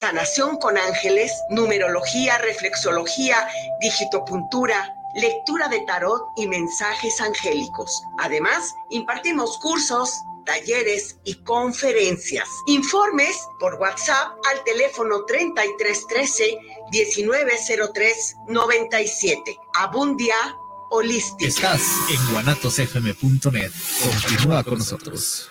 Sanación con ángeles, numerología, reflexología, digitopuntura, lectura de tarot y mensajes angélicos. Además, impartimos cursos, talleres y conferencias. Informes por WhatsApp al teléfono 3313 1903 97. Abundia Holística. Estás en guanatosfm.net. Continúa con nosotros.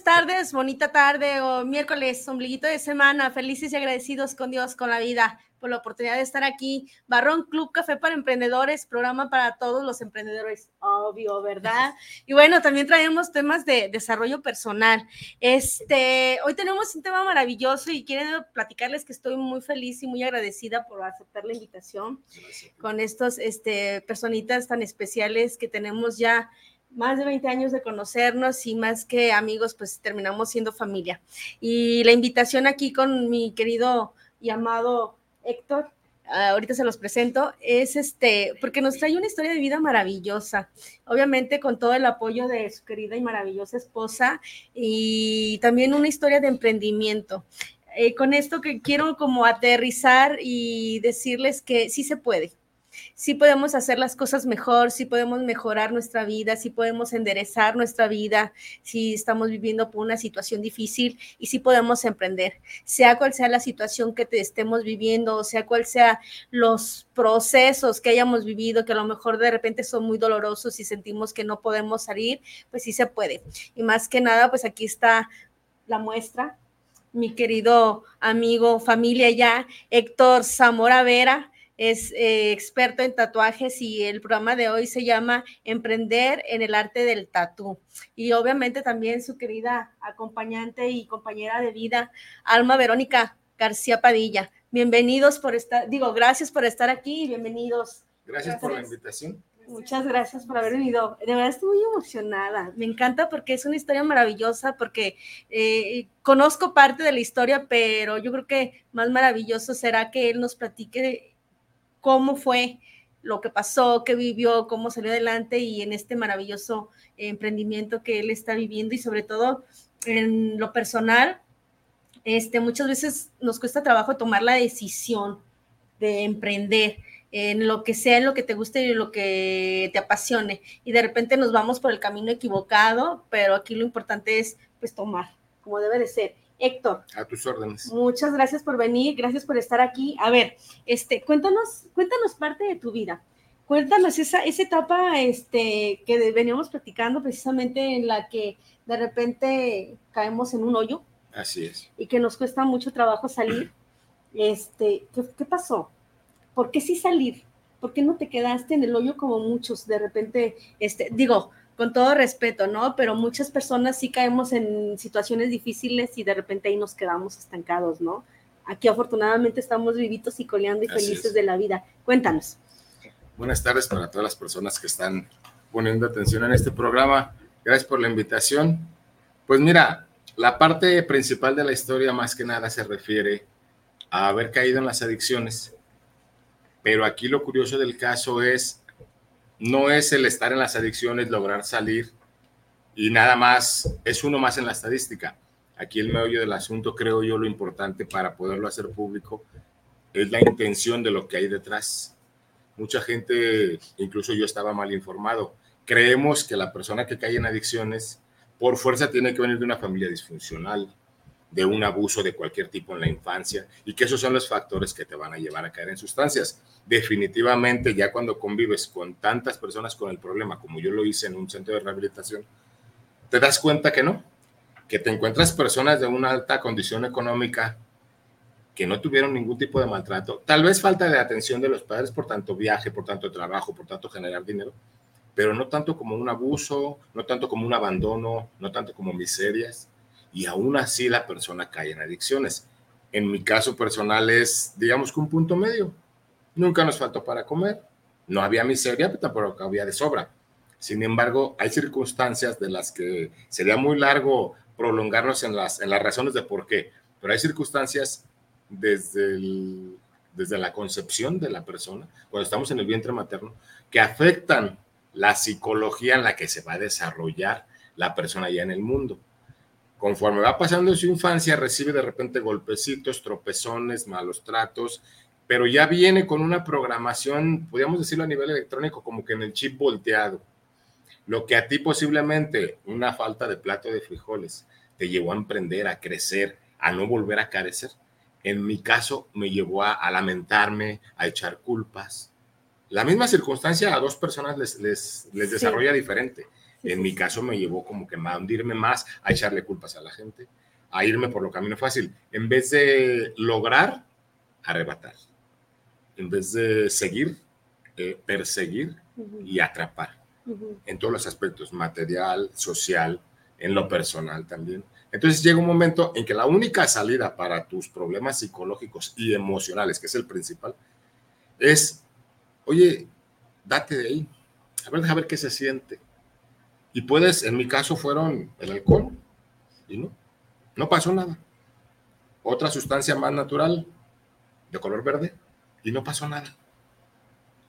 buenas tardes, bonita tarde o miércoles, ombliguito de semana, felices y agradecidos con Dios, con la vida, por la oportunidad de estar aquí. Barrón Club Café para Emprendedores, programa para todos los emprendedores, obvio, ¿verdad? Y bueno, también traemos temas de desarrollo personal. Este, hoy tenemos un tema maravilloso y quiero platicarles que estoy muy feliz y muy agradecida por aceptar la invitación con estos este, personitas tan especiales que tenemos ya más de 20 años de conocernos y más que amigos, pues terminamos siendo familia. Y la invitación aquí con mi querido y amado Héctor, ah, ahorita se los presento, es este, porque nos trae una historia de vida maravillosa, obviamente con todo el apoyo de su querida y maravillosa esposa y también una historia de emprendimiento. Eh, con esto que quiero como aterrizar y decirles que sí se puede, sí podemos hacer las cosas mejor, sí podemos mejorar nuestra vida, sí podemos enderezar nuestra vida, si estamos viviendo por una situación difícil y sí podemos emprender, sea cual sea la situación que te estemos viviendo, sea cual sea los procesos que hayamos vivido, que a lo mejor de repente son muy dolorosos y sentimos que no podemos salir, pues sí se puede. Y más que nada, pues aquí está la muestra, mi querido amigo, familia ya, Héctor Zamora Vera, es eh, experto en tatuajes y el programa de hoy se llama Emprender en el arte del tatú. Y obviamente también su querida acompañante y compañera de vida, Alma Verónica García Padilla. Bienvenidos por estar, digo, gracias por estar aquí y bienvenidos. Gracias, por la invitación. Muchas gracias por haber venido. De verdad estoy muy emocionada. Me encanta porque es una historia maravillosa, porque eh, conozco parte de la historia, pero yo creo que más maravilloso será que él nos platique cómo fue lo que pasó, qué vivió, cómo salió adelante y en este maravilloso emprendimiento que él está viviendo y sobre todo en lo personal, este, muchas veces nos cuesta trabajo tomar la decisión de emprender en lo que sea, en lo que te guste y lo que te apasione. Y de repente nos vamos por el camino equivocado, pero aquí lo importante es pues tomar, como debe de ser. Héctor. A tus órdenes. Muchas gracias por venir, gracias por estar aquí. A ver, este, cuéntanos, cuéntanos parte de tu vida. Cuéntanos esa, esa etapa este, que veníamos platicando precisamente en la que de repente caemos en un hoyo. Así es. Y que nos cuesta mucho trabajo salir. Este, ¿qué, qué pasó? ¿Por qué sí salir? ¿Por qué no te quedaste en el hoyo como muchos de repente? Este, digo, con todo respeto, ¿no? Pero muchas personas sí caemos en situaciones difíciles y de repente ahí nos quedamos estancados, ¿no? Aquí afortunadamente estamos vivitos y coleando y felices de la vida. Cuéntanos. Buenas tardes para todas las personas que están poniendo atención en este programa. Gracias por la invitación. Pues mira, la parte principal de la historia más que nada se refiere a haber caído en las adicciones, pero aquí lo curioso del caso es no es el estar en las adicciones, lograr salir y nada más, es uno más en la estadística. Aquí el meollo del asunto, creo yo, lo importante para poderlo hacer público es la intención de lo que hay detrás. Mucha gente, incluso yo estaba mal informado. Creemos que la persona que cae en adicciones por fuerza tiene que venir de una familia disfuncional, de un abuso de cualquier tipo en la infancia y que esos son los factores que te van a llevar a caer en sustancias. Definitivamente ya cuando convives con tantas personas con el problema, como yo lo hice en un centro de rehabilitación, te das cuenta que no, que te encuentras personas de una alta condición económica que no tuvieron ningún tipo de maltrato, tal vez falta de atención de los padres por tanto viaje, por tanto trabajo, por tanto generar dinero, pero no tanto como un abuso, no tanto como un abandono, no tanto como miserias, y aún así la persona cae en adicciones. En mi caso personal es, digamos que un punto medio. Nunca nos faltó para comer, no había miseria, pero tampoco había de sobra. Sin embargo, hay circunstancias de las que sería muy largo prolongarnos en las, en las razones de por qué, pero hay circunstancias desde, desde la concepción de la persona, cuando estamos en el vientre materno, que afectan la psicología en la que se va a desarrollar la persona ya en el mundo conforme va pasando su infancia, recibe de repente golpecitos, tropezones, malos tratos, pero ya viene con una programación, podríamos decirlo a nivel electrónico, como que en el chip volteado. Lo que a ti posiblemente una falta de plato de frijoles te llevó a emprender, a crecer, a no volver a carecer. En mi caso me llevó a, lamentarme, a echar culpas. La misma circunstancia a dos personas les, les, les desarrolla diferente en mi caso me llevó como que a hundirme más, a echarle culpas a la gente, a irme por lo camino fácil. En vez de lograr, arrebatar. En vez de seguir, eh, perseguir y atrapar. En todos los aspectos, material, social, en lo personal también. Entonces llega un momento en que la única salida para tus problemas psicológicos y emocionales, que es el principal, es, oye, date de ahí. A ver, deja ver qué se siente y puedes, en mi caso fueron el alcohol, y no, no pasó nada. Otra sustancia más natural, de color verde, y no pasó nada.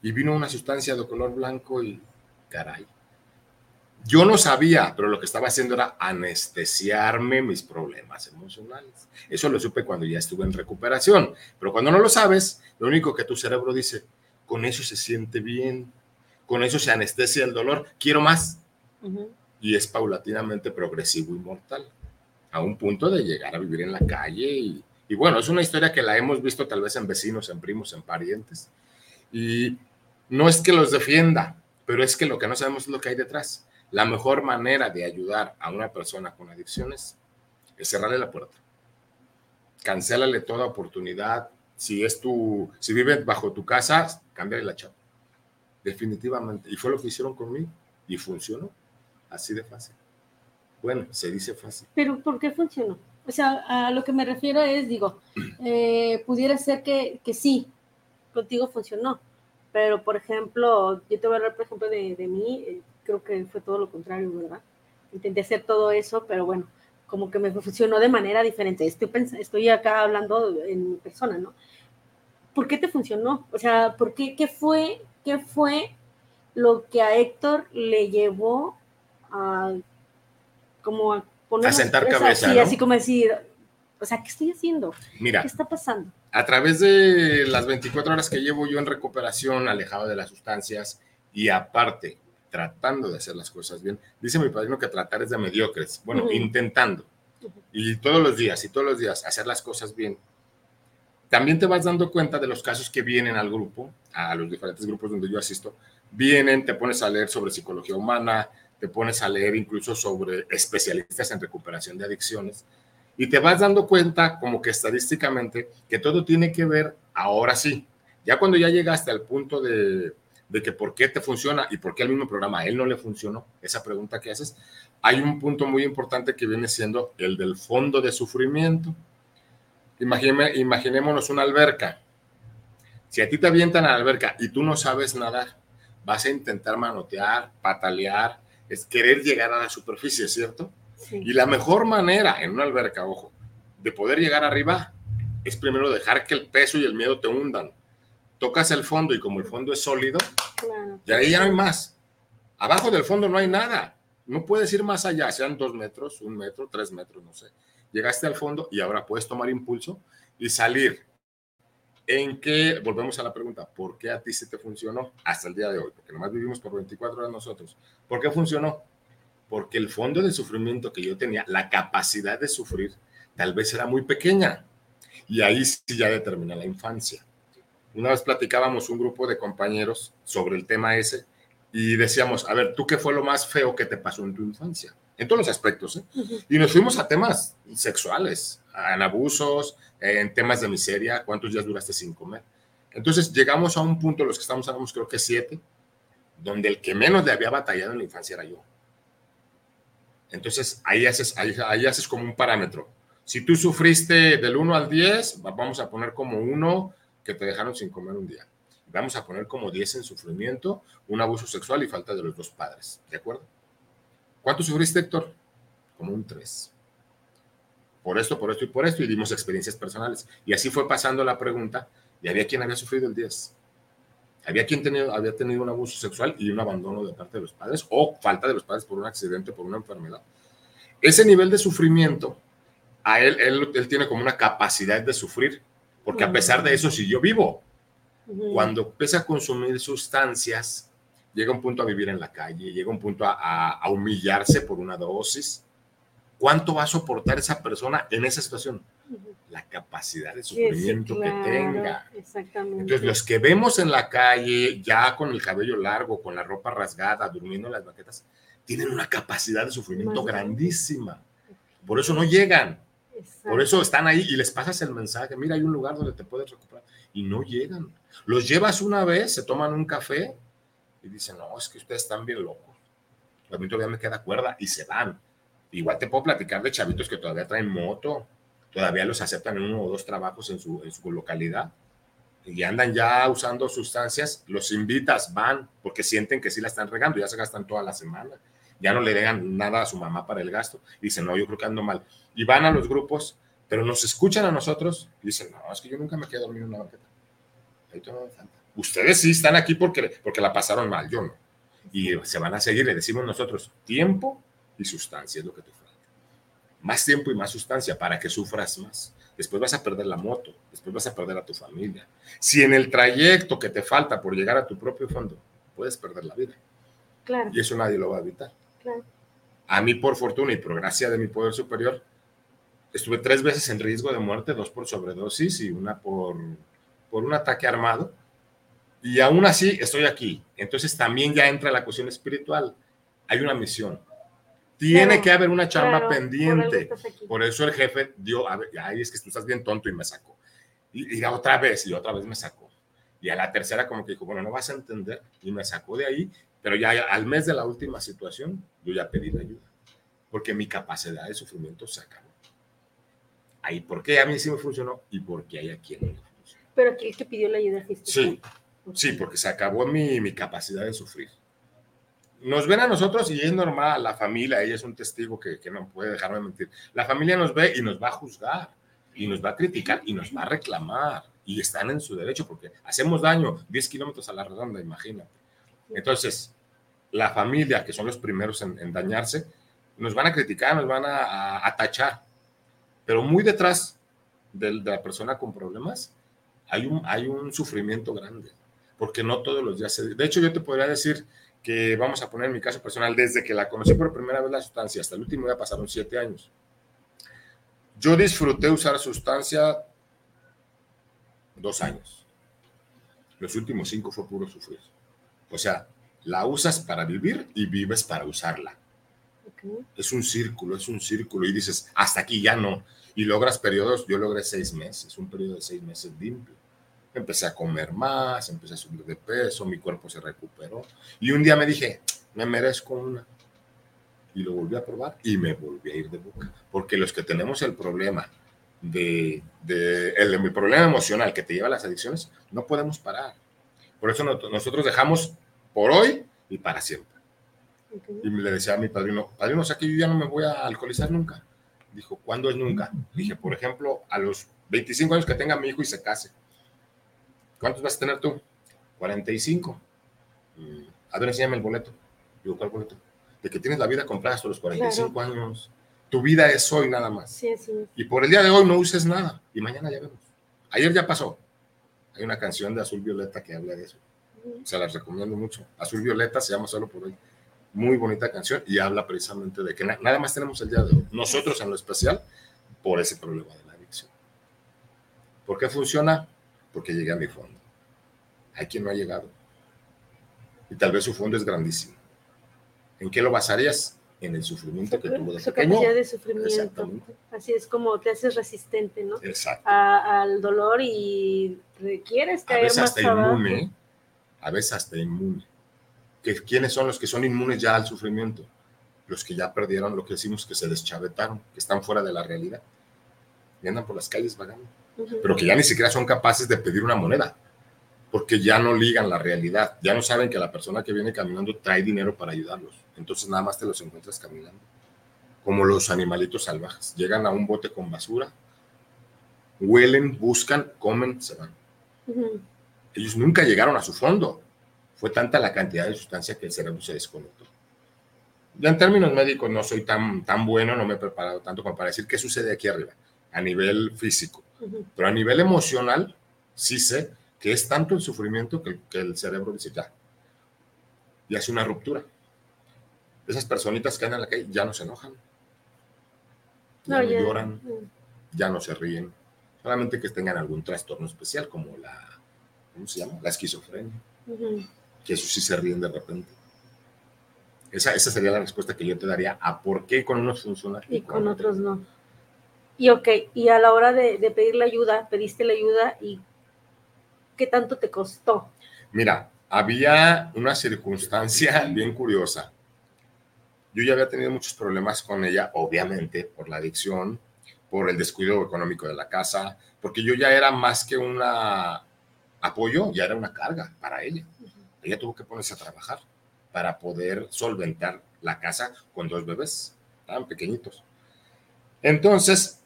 Y vino una sustancia de color blanco y, caray. Yo no sabía, pero lo que estaba haciendo era anestesiarme mis problemas emocionales. Eso lo supe cuando ya estuve en recuperación. Pero cuando no lo sabes, lo único que tu cerebro dice, con eso se siente bien, con eso se anestesia el dolor, quiero más y es paulatinamente progresivo y mortal, a un punto de llegar a vivir en la calle. Y, bueno, es una historia que la hemos visto tal vez en vecinos, en primos, en parientes. Y no es que los defienda, pero es que lo que no sabemos es lo que hay detrás. La mejor manera de ayudar a una persona con adicciones es cerrarle la puerta. Cancélale toda oportunidad. Si es tu, si vive bajo tu casa, cámbiale la chapa. Definitivamente. Y fue lo que hicieron conmigo y funcionó. Así de fácil. Bueno, se dice fácil. Pero ¿por qué funcionó? O sea, a lo que me refiero es, digo, eh, pudiera ser que, que, sí, contigo funcionó, pero por ejemplo, yo te voy a hablar, por ejemplo, de, de mí, eh, creo que fue todo lo contrario, ¿verdad? Intenté hacer todo eso, pero bueno, como que me funcionó de manera diferente. Estoy, estoy acá hablando en persona, ¿no? ¿Por qué te funcionó? O sea, ¿por qué, qué fue, qué fue lo que a Héctor le llevó a como a poner a sentar cabeza, sí, así como decir, o sea, ¿qué estoy haciendo? Mira, ¿qué está pasando? A través de las 24 horas que llevo yo en recuperación, alejado de las sustancias y aparte tratando de hacer las cosas bien, dice mi padrino que tratar es de mediocres, bueno, intentando. Y todos los días, y todos los días, hacer las cosas bien. También te vas dando cuenta de los casos que vienen al grupo, a los diferentes grupos donde yo asisto, vienen, te pones a leer sobre psicología humana, te pones a leer incluso sobre especialistas en recuperación de adicciones y te vas dando cuenta como que estadísticamente que todo tiene que ver ahora sí. Ya cuando ya llegaste al punto de, de que por qué te funciona y por qué el mismo programa a él no le funcionó, esa pregunta que haces, hay un punto muy importante que viene siendo el del fondo de sufrimiento. imaginémonos una alberca. Si a ti te avientan a la alberca y tú no sabes nadar, vas a intentar manotear, patalear, es querer llegar a la superficie, ¿cierto? Y la mejor manera en una alberca, ojo, de poder llegar arriba es primero dejar que el peso y el miedo te hundan. Tocas el fondo y como el fondo es sólido, ya ahí ya no hay más. Abajo del fondo no hay nada. No puedes ir más allá, sean dos metros, un metro, tres metros, no sé. Llegaste al fondo y ahora puedes tomar impulso y salir en que, volvemos a la pregunta, ¿por qué a ti se te funcionó hasta el día de hoy? Porque nomás vivimos por 24 horas nosotros. ¿Por qué funcionó? porque el fondo de sufrimiento que yo tenía, la capacidad de sufrir, tal vez era muy pequeña. Y ahí sí ya determina la infancia. Una vez platicábamos un grupo de compañeros sobre el tema ese y decíamos, a ver, ¿tú qué fue lo más feo que te pasó en tu infancia? En todos los aspectos. ¿eh? Y nos fuimos a temas sexuales, en abusos, en temas de miseria, cuántos días duraste sin comer. Entonces llegamos a un punto, los que estamos, hablando, creo que siete, donde el que menos le había batallado en la infancia era yo. Entonces ahí haces, ahí, ahí haces como un parámetro. Si tú sufriste del 1 al 10, vamos a poner como uno que te dejaron sin comer un día. Vamos a poner como 10 en sufrimiento, un abuso sexual y falta de los dos padres. ¿De acuerdo? ¿Cuánto sufriste, Héctor? Como un 3. Por esto, por esto y por esto, y dimos experiencias personales. Y así fue pasando la pregunta, y había quien había sufrido el 10. Había quien tenido, había tenido un abuso sexual y un abandono de parte de los padres, o falta de los padres por un accidente, por una enfermedad. Ese nivel de sufrimiento, a él, él, él tiene como una capacidad de sufrir, porque a pesar de eso siguió vivo. Cuando empieza a consumir sustancias, llega un punto a vivir en la calle, llega un punto a, a, humillarse por una dosis. ¿Cuánto va a soportar esa persona en esa situación? La capacidad de sufrimiento que tenga. Exactamente. Entonces, los que vemos en la calle, ya con el cabello largo, con la ropa rasgada, durmiendo en las baquetas, tienen una capacidad de sufrimiento grandísima. Por eso no llegan. Exacto. Por eso están ahí y les pasas el mensaje, mira, hay un lugar donde te puedes recuperar. Y no llegan. Los llevas una vez, se toman un café y dicen, no, es que ustedes están bien locos. A mí todavía me queda cuerda y se van. Igual te puedo platicar de chavitos que todavía traen moto, todavía los aceptan en uno o dos trabajos en su, en su localidad y andan ya usando sustancias, los invitas, van, porque sienten que sí la están regando, ya se gastan toda la semana, ya no le dejan nada a su mamá para el gasto, y dicen, no, yo creo que ando mal, y van a los grupos, pero nos escuchan a nosotros, y dicen, no, es que yo nunca me quedo dormido en una banqueta, ahí todo me falta. Ustedes sí están aquí porque, porque la pasaron mal, yo no. Y se van a seguir, le decimos nosotros, tiempo y sustancia es lo que te falta. Más tiempo y más sustancia para que sufras más. Después vas a perder la moto, después vas a perder a tu familia. Si en el trayecto que te falta por llegar a tu propio fondo, puedes perder la vida. Claro. Y eso nadie lo va a evitar. Claro. A mí, por fortuna y por gracia de mi poder superior, estuve tres veces en riesgo de muerte, dos por sobredosis y una por, por un ataque armado y aún así estoy aquí. Entonces también ya entra la cuestión espiritual. Hay una misión. Tiene Claro, que haber una chamba claro, pendiente. Por eso el jefe dio, a ver, ay, es que tú estás bien tonto y me sacó. Y, y otra vez, y otra vez me sacó. Y a la tercera como que dijo, bueno, no vas a entender. Y me sacó de ahí, pero ya al mes de la última situación, yo ya pedí la ayuda. Porque mi capacidad de sufrimiento se acabó. Ahí, ¿por qué a mí sí me funcionó? Y porque hay a quien no le funcionó. Pero aquí el que pidió la ayuda fuiste Sí. Sí, porque se acabó mi, mi capacidad de sufrir. Nos ven a nosotros y es normal, la familia, ella es un testigo que, que no puede dejarme mentir. La familia nos ve y nos va a juzgar, y nos va a criticar, y nos va a reclamar, y están en su derecho porque hacemos daño 10 kilómetros a la redonda, imagínate. Entonces, la familia, que son los primeros en, en dañarse, nos van a criticar, nos van a, a, a tachar, pero muy detrás de, de la persona con problemas hay un, hay un sufrimiento grande porque no todos los días se... De hecho, yo te podría decir que, vamos a poner mi caso personal, desde que la conocí por primera vez la sustancia hasta el último día pasaron siete años. Yo disfruté usar sustancia dos años. Los últimos cinco fue puro sufrir. O sea, la usas para vivir y vives para usarla. Ok. Es un círculo, es un círculo y dices, hasta aquí ya no. Y logras periodos, yo logré seis meses, un periodo de seis meses limpio empecé a comer más, empecé a subir de peso, mi cuerpo se recuperó. Y un día me dije, me merezco una. Y lo volví a probar y me volví a ir de boca. Porque los que tenemos el problema de, de el de mi problema emocional que te lleva a las adicciones, no podemos parar. Por eso no- nosotros dejamos por hoy y para siempre. ok. Y le decía a mi padrino, padrino, o sea que yo ya no me voy a alcoholizar nunca. Dijo, ¿cuándo es nunca? Dije, por ejemplo, a los 25 años que tenga mi hijo y se case. ¿Cuántos vas a tener tú? 45. Mm, A ver, enséñame el boleto. Digo, ¿cuál boleto? De que tienes la vida comprada hasta los 45 años. Tu vida es hoy nada más. Sí, es. Y por el día de hoy no uses nada. Y mañana ya vemos. Ayer ya pasó. Hay una canción de Azul Violeta que habla de eso. Se las recomiendo mucho. Azul Violeta se llama solo por hoy. muy bonita canción y habla precisamente de que nada más tenemos el día de hoy, nosotros en lo especial, por ese problema de la adicción. ¿Por qué funciona? Porque llegué a mi fondo. Hay quien no ha llegado. Y tal vez su fondo es grandísimo. ¿En qué lo basarías? En el sufrimiento que tuvo de su pequeño. capacidad de sufrimiento. Así es como te haces resistente, ¿no? Exacto. al dolor y requieres caer a veces más hasta abajo. inmune, a veces hasta inmune. ¿Que, ¿Quiénes son los que son inmunes ya al sufrimiento? Los que ya perdieron lo que decimos que se deschavetaron, que están fuera de la realidad y andan por las calles vagando, Pero que ya ni siquiera son capaces de pedir una moneda, porque ya no ligan la realidad, ya no saben que la persona que viene caminando trae dinero para ayudarlos, entonces nada más te los encuentras caminando, como los animalitos salvajes, llegan a un bote con basura, huelen, buscan, comen, se van. Ellos nunca llegaron a su fondo. Fue tanta la cantidad de sustancia que el cerebro se desconectó. Ya en términos médicos no soy tan, tan bueno, no me he preparado tanto como para decir qué sucede aquí arriba, a nivel físico. Pero a nivel emocional, sí sé que es tanto el sufrimiento que, que el cerebro dice ya. Y hace una ruptura. Esas personitas que andan en la calle ya no se enojan, ya No, no ya- lloran, ya no se ríen. Solamente que tengan algún trastorno especial como la, ¿cómo se llama? La esquizofrenia. Que eso sí se ríen de repente. Esa, esa sería la respuesta que yo te daría a por qué con unos funciona Y con otros no. Y ok, y a la hora de, de pedir la ayuda, pediste la ayuda y ¿qué tanto te costó? Mira, había una circunstancia bien curiosa. Yo ya había tenido muchos problemas con ella, obviamente, por la adicción, por el descuido económico de la casa, porque yo ya era más que un apoyo, ya era una carga para ella. Ella tuvo que ponerse a trabajar para poder solventar la casa con dos bebés, tan pequeñitos. Entonces,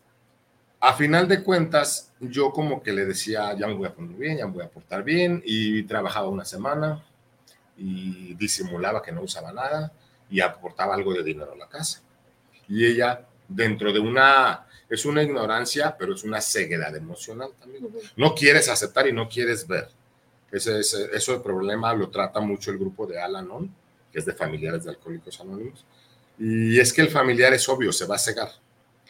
a final de cuentas, yo como que le decía, ya me voy a poner bien, ya me voy a portar bien, y trabajaba una semana y disimulaba que no usaba nada y aportaba algo de dinero a la casa. Y ella, dentro de una, es una ignorancia, pero es una ceguedad emocional también. No quieres aceptar y no quieres ver. Ese, ese, eso el problema lo trata mucho el grupo de Al-Anon, que es de familiares de alcohólicos anónimos. Y es que el familiar es obvio, se va a cegar.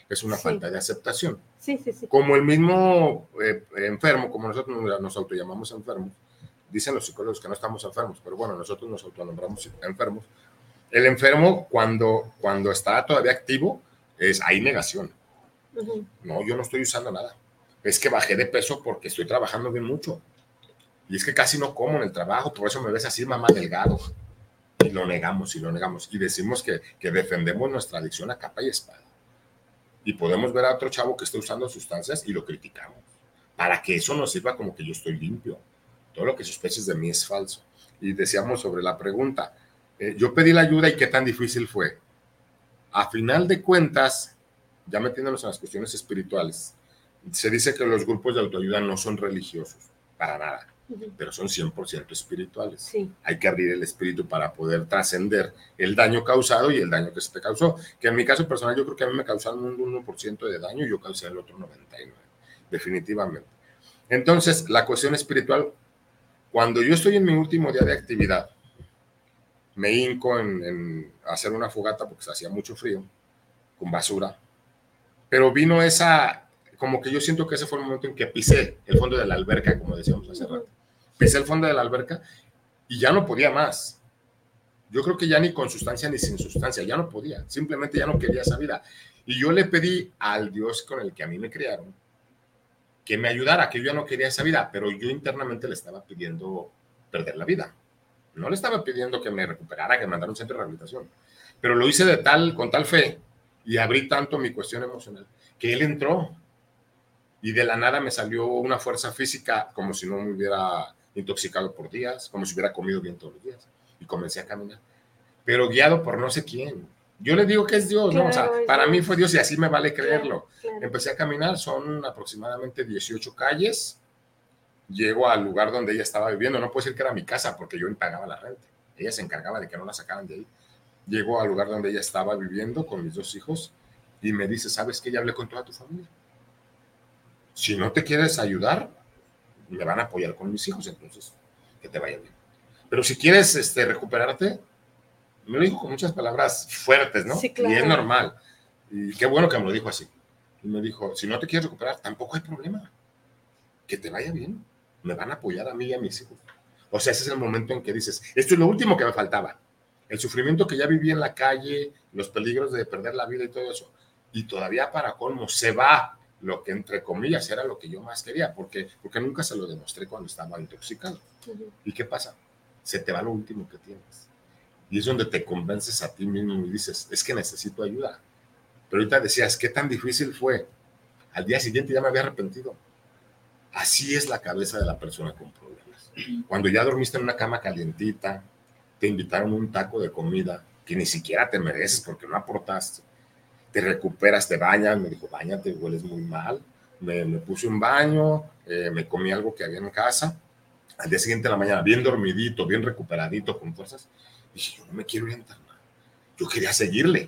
Es una Sí. falta de aceptación. Sí, sí, sí. Como el mismo eh, enfermo, como nosotros nos- autollamamos enfermos, dicen los psicólogos que no estamos enfermos, pero bueno, nosotros nos autonombramos enfermos. El enfermo, cuando, cuando está todavía activo, es hay negación. No, yo no estoy usando nada. Es que bajé de peso porque estoy trabajando bien mucho. Y es que casi no como en el trabajo, por eso me ves así, mamá, delgado. Y lo negamos y lo negamos. Y decimos que, que defendemos nuestra adicción a capa y espada. Y podemos ver a otro chavo que esté usando sustancias y lo criticamos. Para que eso nos sirva como que yo estoy limpio. Todo lo que sospeches de mí es falso. Y decíamos sobre la pregunta, eh, yo pedí la ayuda y qué tan difícil fue. A final de cuentas, ya metiéndonos en las cuestiones espirituales, se dice que los grupos de autoayuda no son religiosos, para nada, Pero son 100% espirituales. Sí. Hay que abrir el espíritu para poder trascender el daño causado y el daño que se te causó. Que en mi caso personal, yo creo que a mí me causaron un 1% de daño y yo causé el otro 99%, definitivamente. Entonces, la cuestión espiritual, cuando yo estoy en mi último día de actividad, me hinco en, en hacer una fogata porque se hacía mucho frío, con basura, pero vino esa, como que yo siento que ese fue el momento en que pisé el fondo de la alberca, como decíamos hace rato. Pisé el fondo de la alberca y ya no podía más. Yo creo que ya ni con sustancia ni sin sustancia, ya no podía, simplemente ya no quería esa vida. Y yo le pedí al Dios con el que a mí me criaron que me ayudara, que yo ya no quería esa vida, pero yo internamente le estaba pidiendo perder la vida. No le estaba pidiendo que me recuperara, que me mandara a un centro de rehabilitación, pero lo hice de tal, con tal fe y abrí tanto mi cuestión emocional que él entró y de la nada me salió una fuerza física como si no me hubiera intoxicado por días, como si hubiera comido bien todos los días y comencé a caminar, pero guiado por no sé quién. Yo le digo que es Dios, ¿no? O sea, Claro, para mí fue Dios y así me vale creerlo. Claro. Empecé a caminar, son aproximadamente 18 calles. Llego al lugar donde ella estaba viviendo. No puedo decir que era mi casa porque yo pagaba la renta. Ella se encargaba de que no la sacaran de ahí. Llego al lugar donde ella estaba viviendo con mis dos hijos y me dice, ¿sabes qué? Ya hablé con toda tu familia. Si no te quieres ayudar, me van a apoyar con mis hijos, entonces que te vaya bien. Pero si quieres este, recuperarte, Me lo dijo con muchas palabras fuertes, ¿no? Sí, claro. Y es normal. Y qué bueno que me lo dijo así. Y me dijo, si no te quieres recuperar, tampoco hay problema. Que te vaya bien. Me van a apoyar a mí y a mis hijos. O sea, ese es el momento en que dices, esto es lo último que me faltaba. El sufrimiento que ya viví en la calle, los peligros de perder la vida y todo eso. Y todavía para colmo se va lo que entre comillas era lo que yo más quería, porque, porque nunca se lo demostré cuando estaba intoxicado. ¿Y qué pasa? Se te va lo último que tienes. Y es donde te convences a ti mismo y dices, es que necesito ayuda. Pero ahorita decías, ¿qué tan difícil fue? Al día siguiente ya me había arrepentido. Así es la cabeza de la persona con problemas. Cuando ya dormiste en una cama calientita, te invitaron un taco de comida que ni siquiera te mereces porque no aportaste, te recuperas, te bañas, me dijo, bañate, hueles muy mal, me, me puse un baño, eh, me comí algo que había en casa, al día siguiente de la mañana, bien dormidito, bien recuperadito, con fuerzas, dije, yo no me quiero ir a internar. Yo quería seguirle,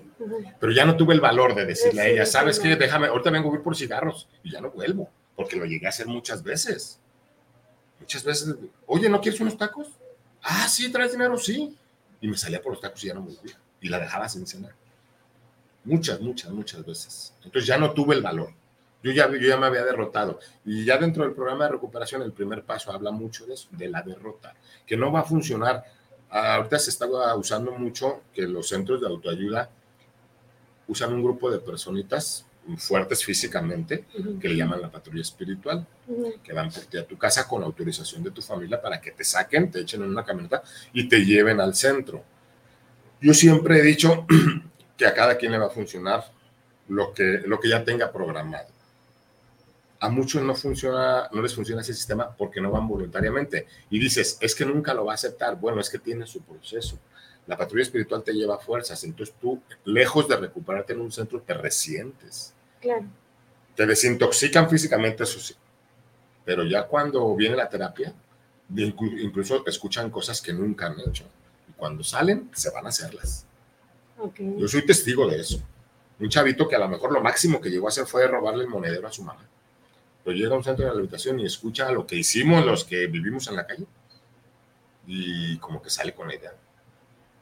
pero ya no tuve el valor de decirle a ella, ¿sabes qué? Déjame, ahorita vengo a ir por cigarros y ya no vuelvo, porque lo llegué a hacer muchas veces. Muchas veces, oye, ¿no quieres unos tacos? Ah, sí, traes dinero, sí. Y me salía por los tacos y ya no volvía. Y la dejaba sin cenar. Muchas, muchas, muchas veces. Entonces ya no tuve el valor. Yo ya, yo ya me había derrotado. Y ya dentro del programa de recuperación, el primer paso habla mucho de eso, de la derrota, que no va a funcionar. Ahorita se está usando mucho que los centros de autoayuda usan un grupo de personitas fuertes físicamente, que le llaman la patrulla espiritual, que van por ti a tu casa con autorización de tu familia para que te saquen, te echen en una camioneta y te lleven al centro. Yo siempre he dicho que a cada quien le va a funcionar lo que, lo que ya tenga programado. A muchos no funciona, no les funciona ese sistema porque no van voluntariamente. Y dices, es que nunca lo va a aceptar. Bueno, es que tiene su proceso. La patrulla espiritual te lleva fuerzas, entonces tú, lejos de recuperarte en un centro, te resientes. Claro. Te desintoxican físicamente, eso sí. Pero ya cuando viene la terapia, incluso escuchan cosas que nunca han hecho. Y cuando salen, se van a hacerlas. Okay. Yo soy testigo de eso. Un chavito que a lo mejor lo máximo que llegó a hacer fue robarle el monedero a su mamá. Pero llega a un centro de rehabilitación y escucha lo que hicimos los que vivimos en la calle. Y como que sale con la idea.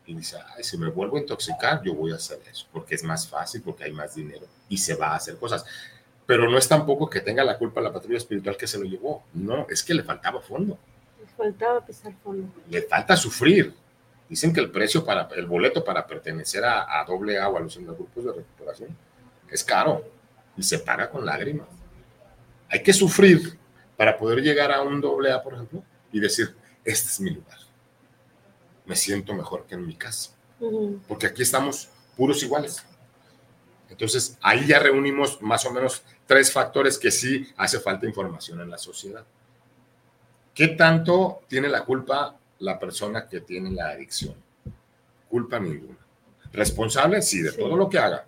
Y dice, Ay, si me vuelvo a intoxicar, yo voy a hacer eso, porque es más fácil, porque hay más dinero y se va a hacer cosas. Pero no es tampoco que tenga la culpa la patrulla espiritual que se lo llevó. No, es que le faltaba fondo. Le faltaba pisar fondo. Le falta sufrir. Dicen que el precio para el boleto para pertenecer a, a doble A o a los grupos de recuperación es caro y se paga con lágrimas. Hay que sufrir para poder llegar a un doble A, por ejemplo, y decir, este es mi lugar. Me siento mejor que en mi casa. Uh -huh. Porque aquí estamos puros iguales. Entonces, ahí ya reunimos más o menos tres factores que sí hace falta información en la sociedad. ¿Qué tanto tiene la culpa la persona que tiene la adicción? Culpa ninguna. Responsable, sí, de sí. todo lo que haga.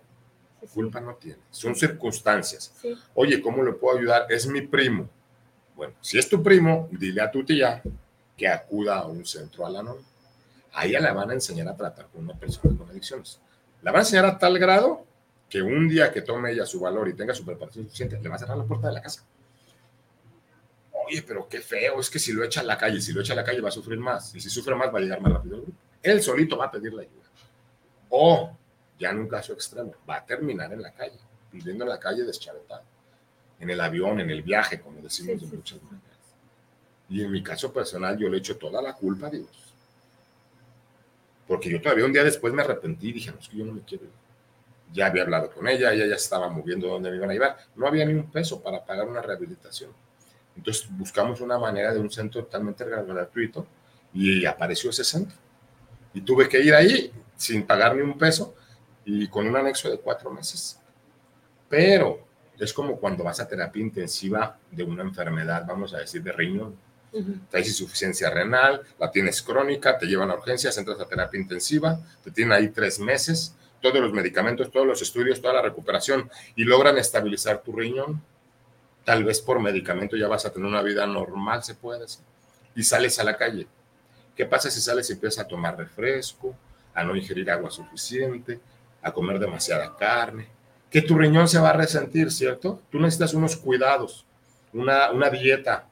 Sí, culpa no tiene. Son circunstancias. Oye, ¿cómo le puedo ayudar? Es mi primo. Bueno, si es tu primo, dile a tu tía que acuda a un centro anónimo. A ella le van a enseñar a tratar con una persona con adicciones. La van a enseñar a tal grado que un día que tome ella su valor y tenga su preparación suficiente, le va a cerrar la puerta de la casa. Oye, pero qué feo, es que si lo echa a la calle, si lo echa a la calle va a sufrir más, y si sufre más va a llegar más rápido al grupo. Él solito va a pedir la ayuda. O, ya en un caso extremo, va a terminar en la calle, viviendo en la calle deschavetado, en el avión, en el viaje, como decimos de muchas maneras. Y en mi caso personal, yo le echo toda la culpa a Dios. Porque yo todavía un día después me arrepentí y dije, no, es que yo no me quiero ir ya había hablado con ella, ella ya estaba moviendo donde me iban a llevar. No había ni un peso para pagar una rehabilitación. Entonces buscamos una manera de un centro totalmente gratuito y apareció ese centro. Y tuve que ir ahí sin pagar ni un peso y con un anexo de cuatro meses. Pero es como cuando vas a terapia intensiva de una enfermedad, vamos a decir, de riñón. Uh -huh. Traes insuficiencia renal, la tienes crónica, te llevan a urgencias, entras a terapia intensiva, te tienen ahí tres meses todos los medicamentos, todos los estudios, toda la recuperación y logran estabilizar tu riñón. Tal vez por medicamento ya vas a tener una vida normal, se puede decir. Y sales a la calle. ¿Qué pasa si sales y empiezas a tomar refresco, a no ingerir agua suficiente, a comer demasiada carne? Que tu riñón se va a resentir, ¿cierto? Tú necesitas unos cuidados, una, una dieta.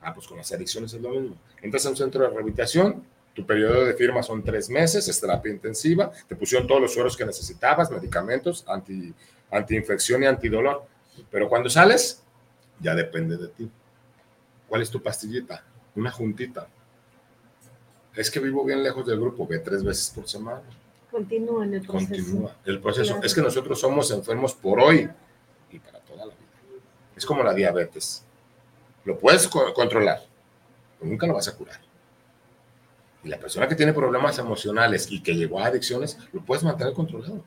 Ah, pues con las adicciones es lo mismo. Entras a un centro de rehabilitación, Tu periodo de firma son tres meses, es terapia intensiva, te pusieron todos los sueros que necesitabas, medicamentos, anti, antiinfección y antidolor. Pero cuando sales, ya depende de ti. ¿Cuál es tu pastillita? Una juntita. Es que vivo bien lejos del grupo, ve tres veces por semana. Continúa en el proceso. Continúa el proceso. Es que nosotros somos enfermos por hoy y para toda la vida. Es como la diabetes. Lo puedes controlar, pero nunca lo vas a curar. Y la persona que tiene problemas emocionales y que llegó a adicciones, lo puedes mantener controlado.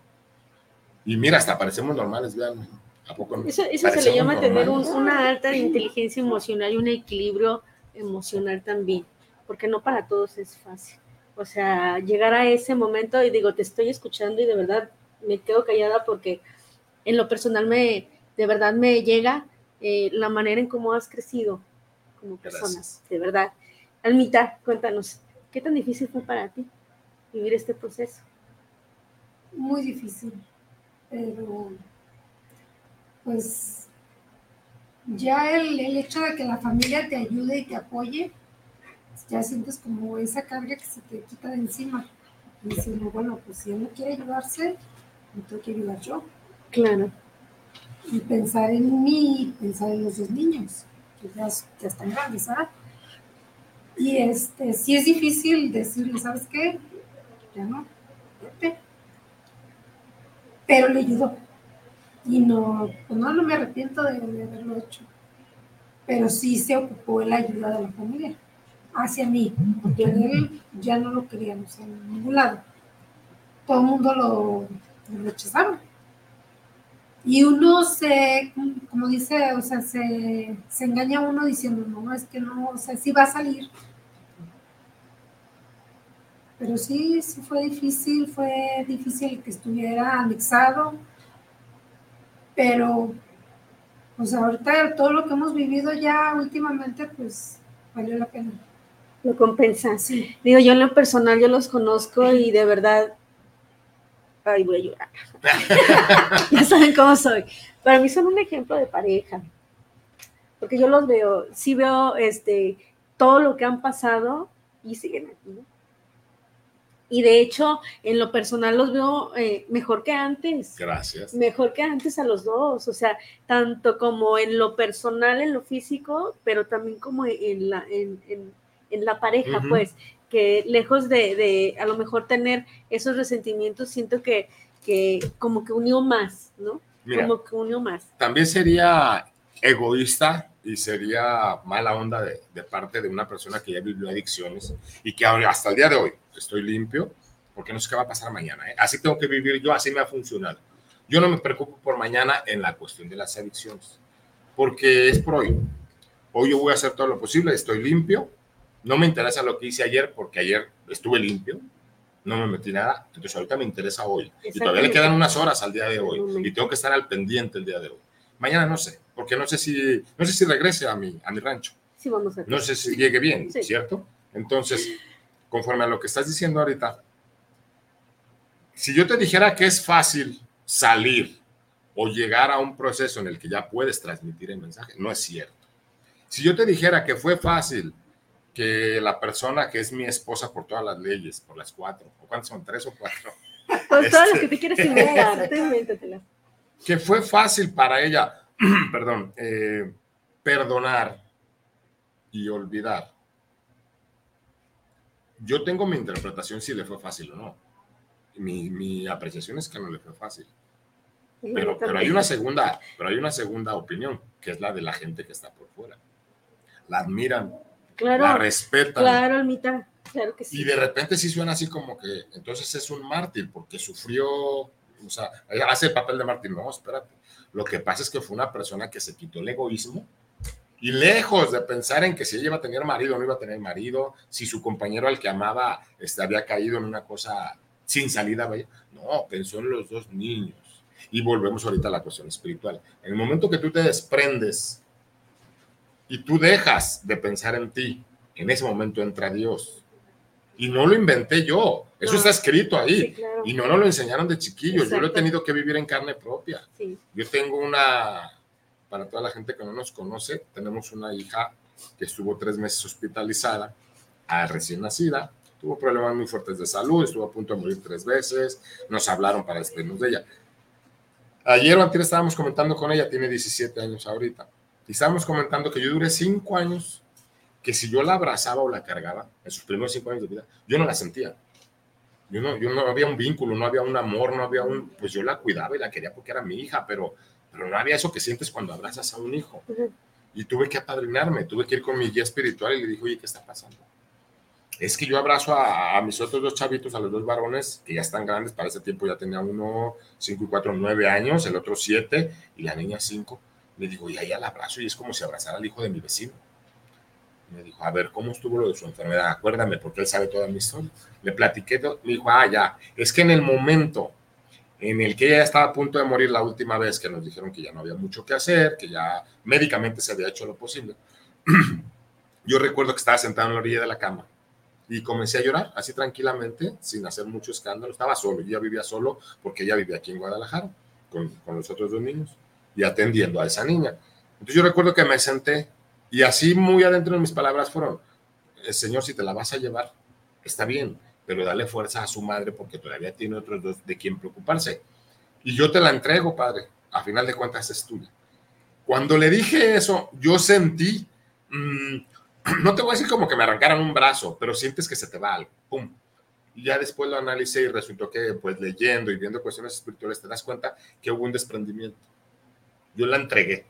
Y mira, hasta parecemos normales, vean. ¿A poco eso, eso se le llama tener una alta inteligencia emocional y un equilibrio emocional también, porque no para todos es fácil. O sea, llegar a ese momento y digo, te estoy escuchando y de verdad me quedo callada porque en lo personal me, de verdad me llega eh, la manera en cómo has crecido como personas, de verdad. Almita, cuéntanos, ¿qué tan difícil fue para ti vivir este proceso? Muy difícil, pero pues ya el, el, hecho de que la familia te ayude y te apoye, ya sientes como esa carga que se te quita de encima. Y dices, bueno, pues si él no quiere ayudarse, me tengo que ayudar yo. Claro. Y pensar en mí, pensar en los dos niños, que ya, ya están grandes, ¿sabes? Y este, sí es difícil decirle, ¿sabes qué? Ya no, vete. Pero le ayudó y no, pues no, no me arrepiento de, haberlo hecho. Pero sí se ocupó la ayuda de la familia hacia mí, porque él ya no lo queríamos en ningún lado. Todo el mundo lo, rechazaba. Y uno se, como dice, o sea, se, se engaña uno diciendo, no, es que no, o sea, sí va a salir. Pero sí, sí fue difícil, fue difícil que estuviera anexado pero pues ahorita todo lo que hemos vivido ya últimamente, pues valió la pena. Lo compensa. Sí. Digo, yo en lo personal, yo los conozco y de verdad, ay, voy a llorar. ya saben cómo soy. Para mí son un ejemplo de pareja, porque yo los veo, sí veo este, todo lo que han pasado y siguen aquí, ¿no? Y de hecho, en lo personal los veo eh, mejor que antes. Gracias. Mejor que antes a los dos. O sea, tanto como en lo personal, en lo físico, pero también como en la, en, la pareja, pues, que lejos de, a lo mejor tener esos resentimientos, siento que, que como que unió más, ¿no? como que unió más. También sería egoísta y sería mala onda de, de, parte de una persona que ya vivió adicciones y que hasta el día de hoy estoy limpio, porque no sé qué va a pasar mañana. ¿eh? Así tengo que vivir yo, así me ha funcionado. Yo no me preocupo por mañana en la cuestión de las adicciones, porque es por hoy. Hoy yo voy a hacer todo lo posible, estoy limpio, no me interesa lo que hice ayer, porque ayer estuve limpio, no me metí nada, entonces ahorita me interesa hoy. Y todavía le quedan unas horas al día de hoy, y tengo que estar al pendiente el día de hoy. Mañana no sé, porque no sé si, no sé si regrese a mi, a mi rancho. Sí, vamos a no sé si llegue bien, ¿cierto? Entonces, conforme a lo que estás diciendo ahorita, si yo te dijera que es fácil salir o llegar a un proceso en el que ya puedes transmitir el mensaje, no es cierto. Si yo te dijera que fue fácil que la persona que es mi esposa por todas las leyes, por las cuatro, o cuántas son, tres o cuatro. Por todas las que te quieres inventar, Que fue fácil para ella, perdón, eh, perdonar y olvidar yo tengo mi interpretación si le fue fácil o no. Mi, mi apreciación es que no le fue fácil. Pero, pero, hay una segunda, pero hay una segunda opinión, que es la de la gente que está por fuera. La admiran, claro, la respetan. Claro, Almita, claro que sí. Y de repente sí suena así como que entonces es un mártir porque sufrió, o sea, hace el papel de mártir. No, espérate. Lo que pasa es que fue una persona que se quitó el egoísmo y lejos de pensar en que si ella iba a tener marido o no iba a tener marido, si su compañero al que amaba este, había caído en una cosa sin salida, vaya. No, pensó en los dos niños. Y volvemos ahorita a la cuestión espiritual. En el momento que tú te desprendes y tú dejas de pensar en ti, en ese momento entra Dios. Y no lo inventé yo, eso está escrito ahí. Y no nos lo enseñaron de chiquillos, yo lo he tenido que vivir en carne propia. Yo tengo una para toda la gente que no nos conoce, tenemos una hija que estuvo tres meses hospitalizada, a recién nacida, Tuvo problemas muy fuertes de salud, estuvo a punto de morir tres veces, nos hablaron para despedirnos de ella. Ayer o antes estábamos comentando con ella, tiene 17 años ahorita, y estábamos comentando que yo duré cinco años, que si yo la abrazaba o la cargaba, en sus primeros cinco años de vida, yo no la sentía. Yo no, yo no había un vínculo, no había un amor, no había un, pues yo la cuidaba y la quería porque era mi hija, pero, pero no había eso que sientes cuando abrazas a un hijo. Y tuve que apadrinarme, tuve que ir con mi guía espiritual y le dije, oye, ¿qué está pasando? Es que yo abrazo a, mis otros dos chavitos, a los dos varones, que ya están grandes, para ese tiempo ya tenía uno, cinco y cuatro, nueve años, el otro siete, y la niña cinco. Le digo, y ahí al abrazo, y es como si abrazara al hijo de mi vecino. Me dijo, a ver, ¿cómo estuvo lo de su enfermedad? Acuérdame, porque él sabe toda mi historia. Le platiqué, me dijo, ah, ya, es que en el momento en el que ella estaba a punto de morir la última vez, que nos dijeron que ya no había mucho que hacer, que ya médicamente se había hecho lo posible, yo recuerdo que estaba sentado en la orilla de la cama y comencé a llorar así tranquilamente, sin hacer mucho escándalo. Estaba solo, yo ya vivía solo porque ella vivía aquí en Guadalajara con, con los otros dos niños y atendiendo a esa niña. Entonces yo recuerdo que me senté y así muy adentro de mis palabras fueron, eh, Señor, si te la vas a llevar, está bien, pero dale fuerza a su madre porque todavía tiene otros dos de quien preocuparse. Y yo te la entrego, Padre, a final de cuentas es tuya. Cuando le dije eso, yo sentí, mmm, no te voy a decir como que me arrancaran un brazo, pero sientes que se te va algo, ¡pum! Ya después lo analicé y resultó que, pues leyendo y viendo cuestiones espirituales, te das cuenta que hubo un desprendimiento. Yo la entregué.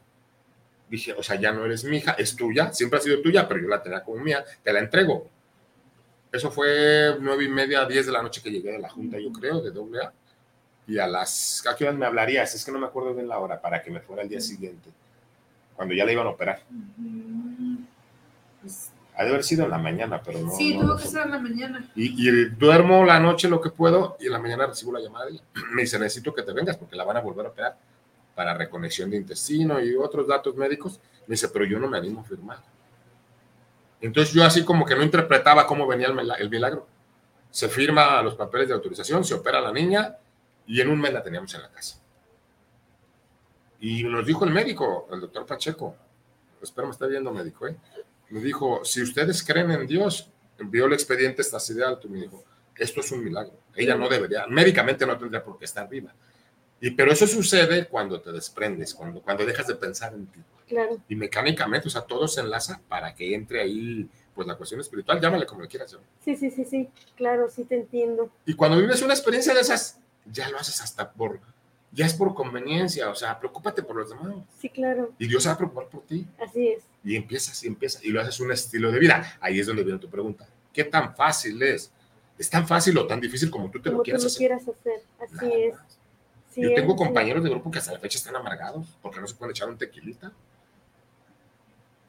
Dije, o sea, ya no eres mi hija, es tuya, siempre ha sido tuya, pero yo la tenía como mía, te la entrego. Eso fue nueve y media, diez de la noche que llegué de la junta, yo creo, de doble A. Y a las, ¿a qué hora me hablarías? Es que no me acuerdo bien la hora, para que me fuera el día siguiente, cuando ya le iban a operar. Pues, ha de haber sido en la mañana, pero no. Sí, no, tuvo no que ser en la mañana. Y, y duermo la noche lo que puedo y en la mañana recibo la llamada de ella. Me dice, necesito que te vengas porque la van a volver a operar para reconexión de intestino y otros datos médicos. Me dice, pero yo no me animo a firmar. Entonces yo así como que no interpretaba cómo venía el, mila- el milagro. Se firma los papeles de autorización, se opera la niña y en un mes la teníamos en la casa. Y nos dijo el médico, el doctor Pacheco, espero me esté viendo médico, ¿eh? me dijo, si ustedes creen en Dios, envió el expediente esta ideal, tú me dijo, esto es un milagro. Ella no debería, médicamente no tendría por qué estar viva. Y, pero eso sucede cuando te desprendes, cuando, cuando dejas de pensar en ti. Claro. Y mecánicamente, o sea, todo se enlaza para que entre ahí, pues la cuestión espiritual, llámale como le quieras llamar. Sí, sí, sí, sí. Claro, sí te entiendo. Y cuando vives una experiencia de esas, ya lo haces hasta por, ya es por conveniencia, o sea, preocúpate por los demás. Sí, claro. Y Dios se va a preocupar por ti. Así es. Y empiezas y empiezas y lo haces un estilo de vida. Ahí es donde viene tu pregunta. ¿Qué tan fácil es? ¿Es tan fácil o tan difícil como tú te Como lo tú quieras lo hacer? quieras hacer. Así Nada es. más. Sí Yo es, tengo sí. compañeros de grupo que hasta la fecha están amargados porque no se pueden echar un tequilita.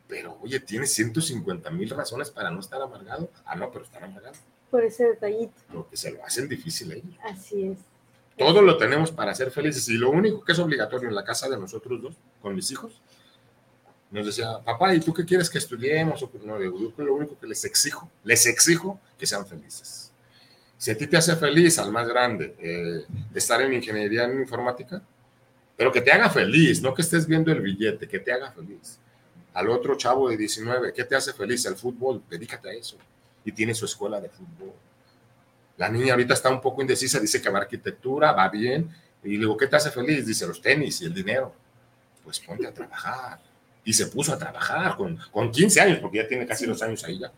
Pero, oye, tienes 150 mil razones para no estar amargado. Ah, no, pero están amargados. Por ese detallito. Porque se lo hacen difícil ellos. Así es. Todo lo tenemos para ser felices. Y lo único que es obligatorio en la casa de nosotros dos, con mis hijos, nos decía, papá, ¿y tú qué quieres que estudiemos? O, No, yo lo único que les exijo, les exijo que sean felices. Si a ti te hace feliz al más grande eh, estar en ingeniería en informática, pero que te haga feliz, no que estés viendo el billete, que te haga feliz. Al otro chavo de 19, ¿qué te hace feliz? El fútbol, dedícate a eso. Y tiene su escuela de fútbol. La niña ahorita está un poco indecisa, dice que va a arquitectura, va bien. Y le digo, ¿qué te hace feliz? Dice, los tenis y el dinero. Pues ponte a trabajar. Y se puso a trabajar con, con 15 años, porque ya tiene casi dos años ahí ya.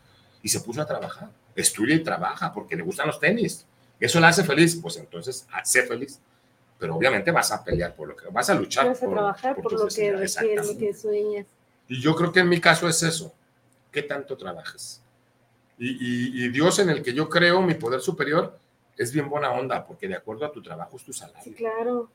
Y se puso a trabajar. Estudia y trabaja porque le gustan los tenis. ¿Eso la hace feliz? Pues entonces, ah, sé feliz. Pero obviamente vas a pelear por lo que, vas a luchar Vas a por, trabajar por, lo que lo Exactamente. que sueñas. Y yo creo que en mi caso es eso. ¿Qué tanto trabajas? Y, y- y Dios en el que yo creo, mi poder superior, es bien buena onda, porque de acuerdo a tu trabajo es tu Sí, salario. claro.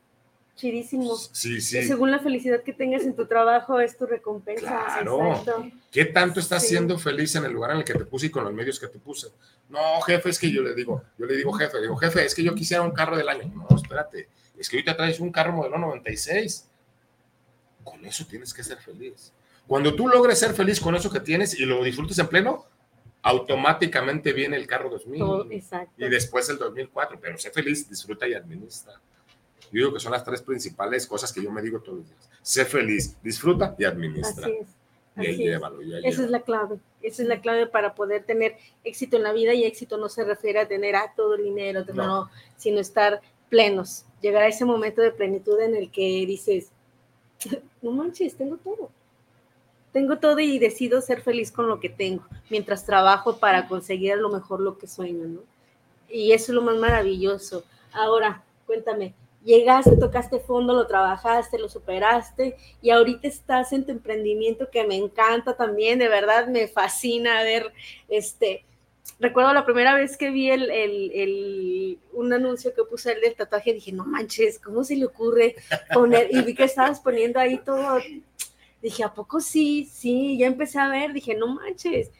Chidísimo. Sí, Y sí. según la felicidad que tengas en tu trabajo, es tu recompensa. Claro. Exacto. ¿Qué tanto estás Sí. siendo feliz en el lugar en el que te puse y con los medios que te puse? No, jefe, es que yo le digo, yo le digo, jefe, digo, jefe, es que yo quisiera un carro del año. No, espérate, es que ahorita traes un carro modelo 96. Con eso tienes que ser feliz. Cuando tú logres ser feliz con eso que tienes y lo disfrutes en pleno, automáticamente viene el carro 2000 Todo, exacto. y después el 2004, pero sé feliz, disfruta y administra. Yo digo que son las tres principales cosas que yo me digo todos los días. Sé feliz, disfruta y administra. Así es. Así es. llévalo, Esa es la clave. Esa es la clave para poder tener éxito en la vida y éxito no se refiere a tener a todo el dinero, tener- No. no, sino estar plenos. Llegar a ese momento de plenitud en el que dices, no manches, tengo todo. Tengo todo y decido ser feliz con lo que tengo, mientras trabajo para conseguir a lo mejor lo que sueño, ¿no? Y eso es lo más maravilloso. Ahora, cuéntame, llegaste, tocaste fondo, lo trabajaste, lo superaste y ahorita estás en tu emprendimiento que me encanta también, de verdad me fascina ver, este, recuerdo la primera vez que vi el, el- el- un anuncio que puse el del tatuaje, dije, no manches, ¿cómo se le ocurre poner? Y vi que estabas poniendo ahí todo, dije, ¿a poco sí? Sí, ya empecé a ver, dije, no manches.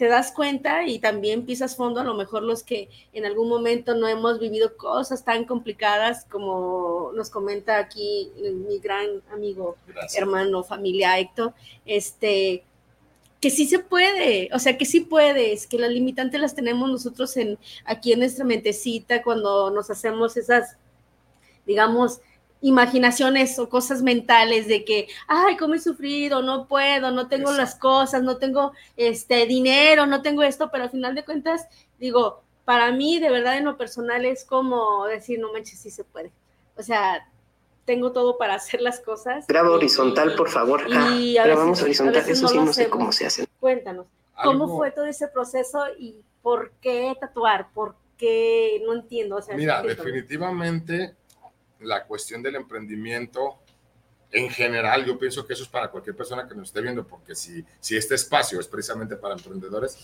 Te das cuenta y también pisas fondo, a lo mejor los que en algún momento no hemos vivido cosas tan complicadas como nos comenta aquí mi gran amigo Gracias. hermano, familia Héctor, este, que sí se puede, o sea, que sí puedes, que las limitantes las tenemos nosotros en, aquí en nuestra mentecita cuando nos hacemos esas, digamos, imaginaciones o cosas mentales de que, ay, cómo he sufrido, no puedo, no tengo las cosas, no tengo este dinero, no tengo esto, pero al final de cuentas, digo, para mí de verdad en lo personal es como decir, no manches, sí se puede. O sea, tengo todo para hacer las cosas. Graba y- horizontal, por favor. y Ah, grabamos horizontal. Eso no sí, no sé hacemos. cómo se hace. Cuéntanos, ¿cómo Algo- fue todo ese proceso y por qué tatuar? ¿Por qué? No entiendo. O sea, Mira, definitivamente la cuestión del emprendimiento en general, yo pienso que eso es para cualquier persona que nos esté viendo, porque si, si este espacio es precisamente para emprendedores,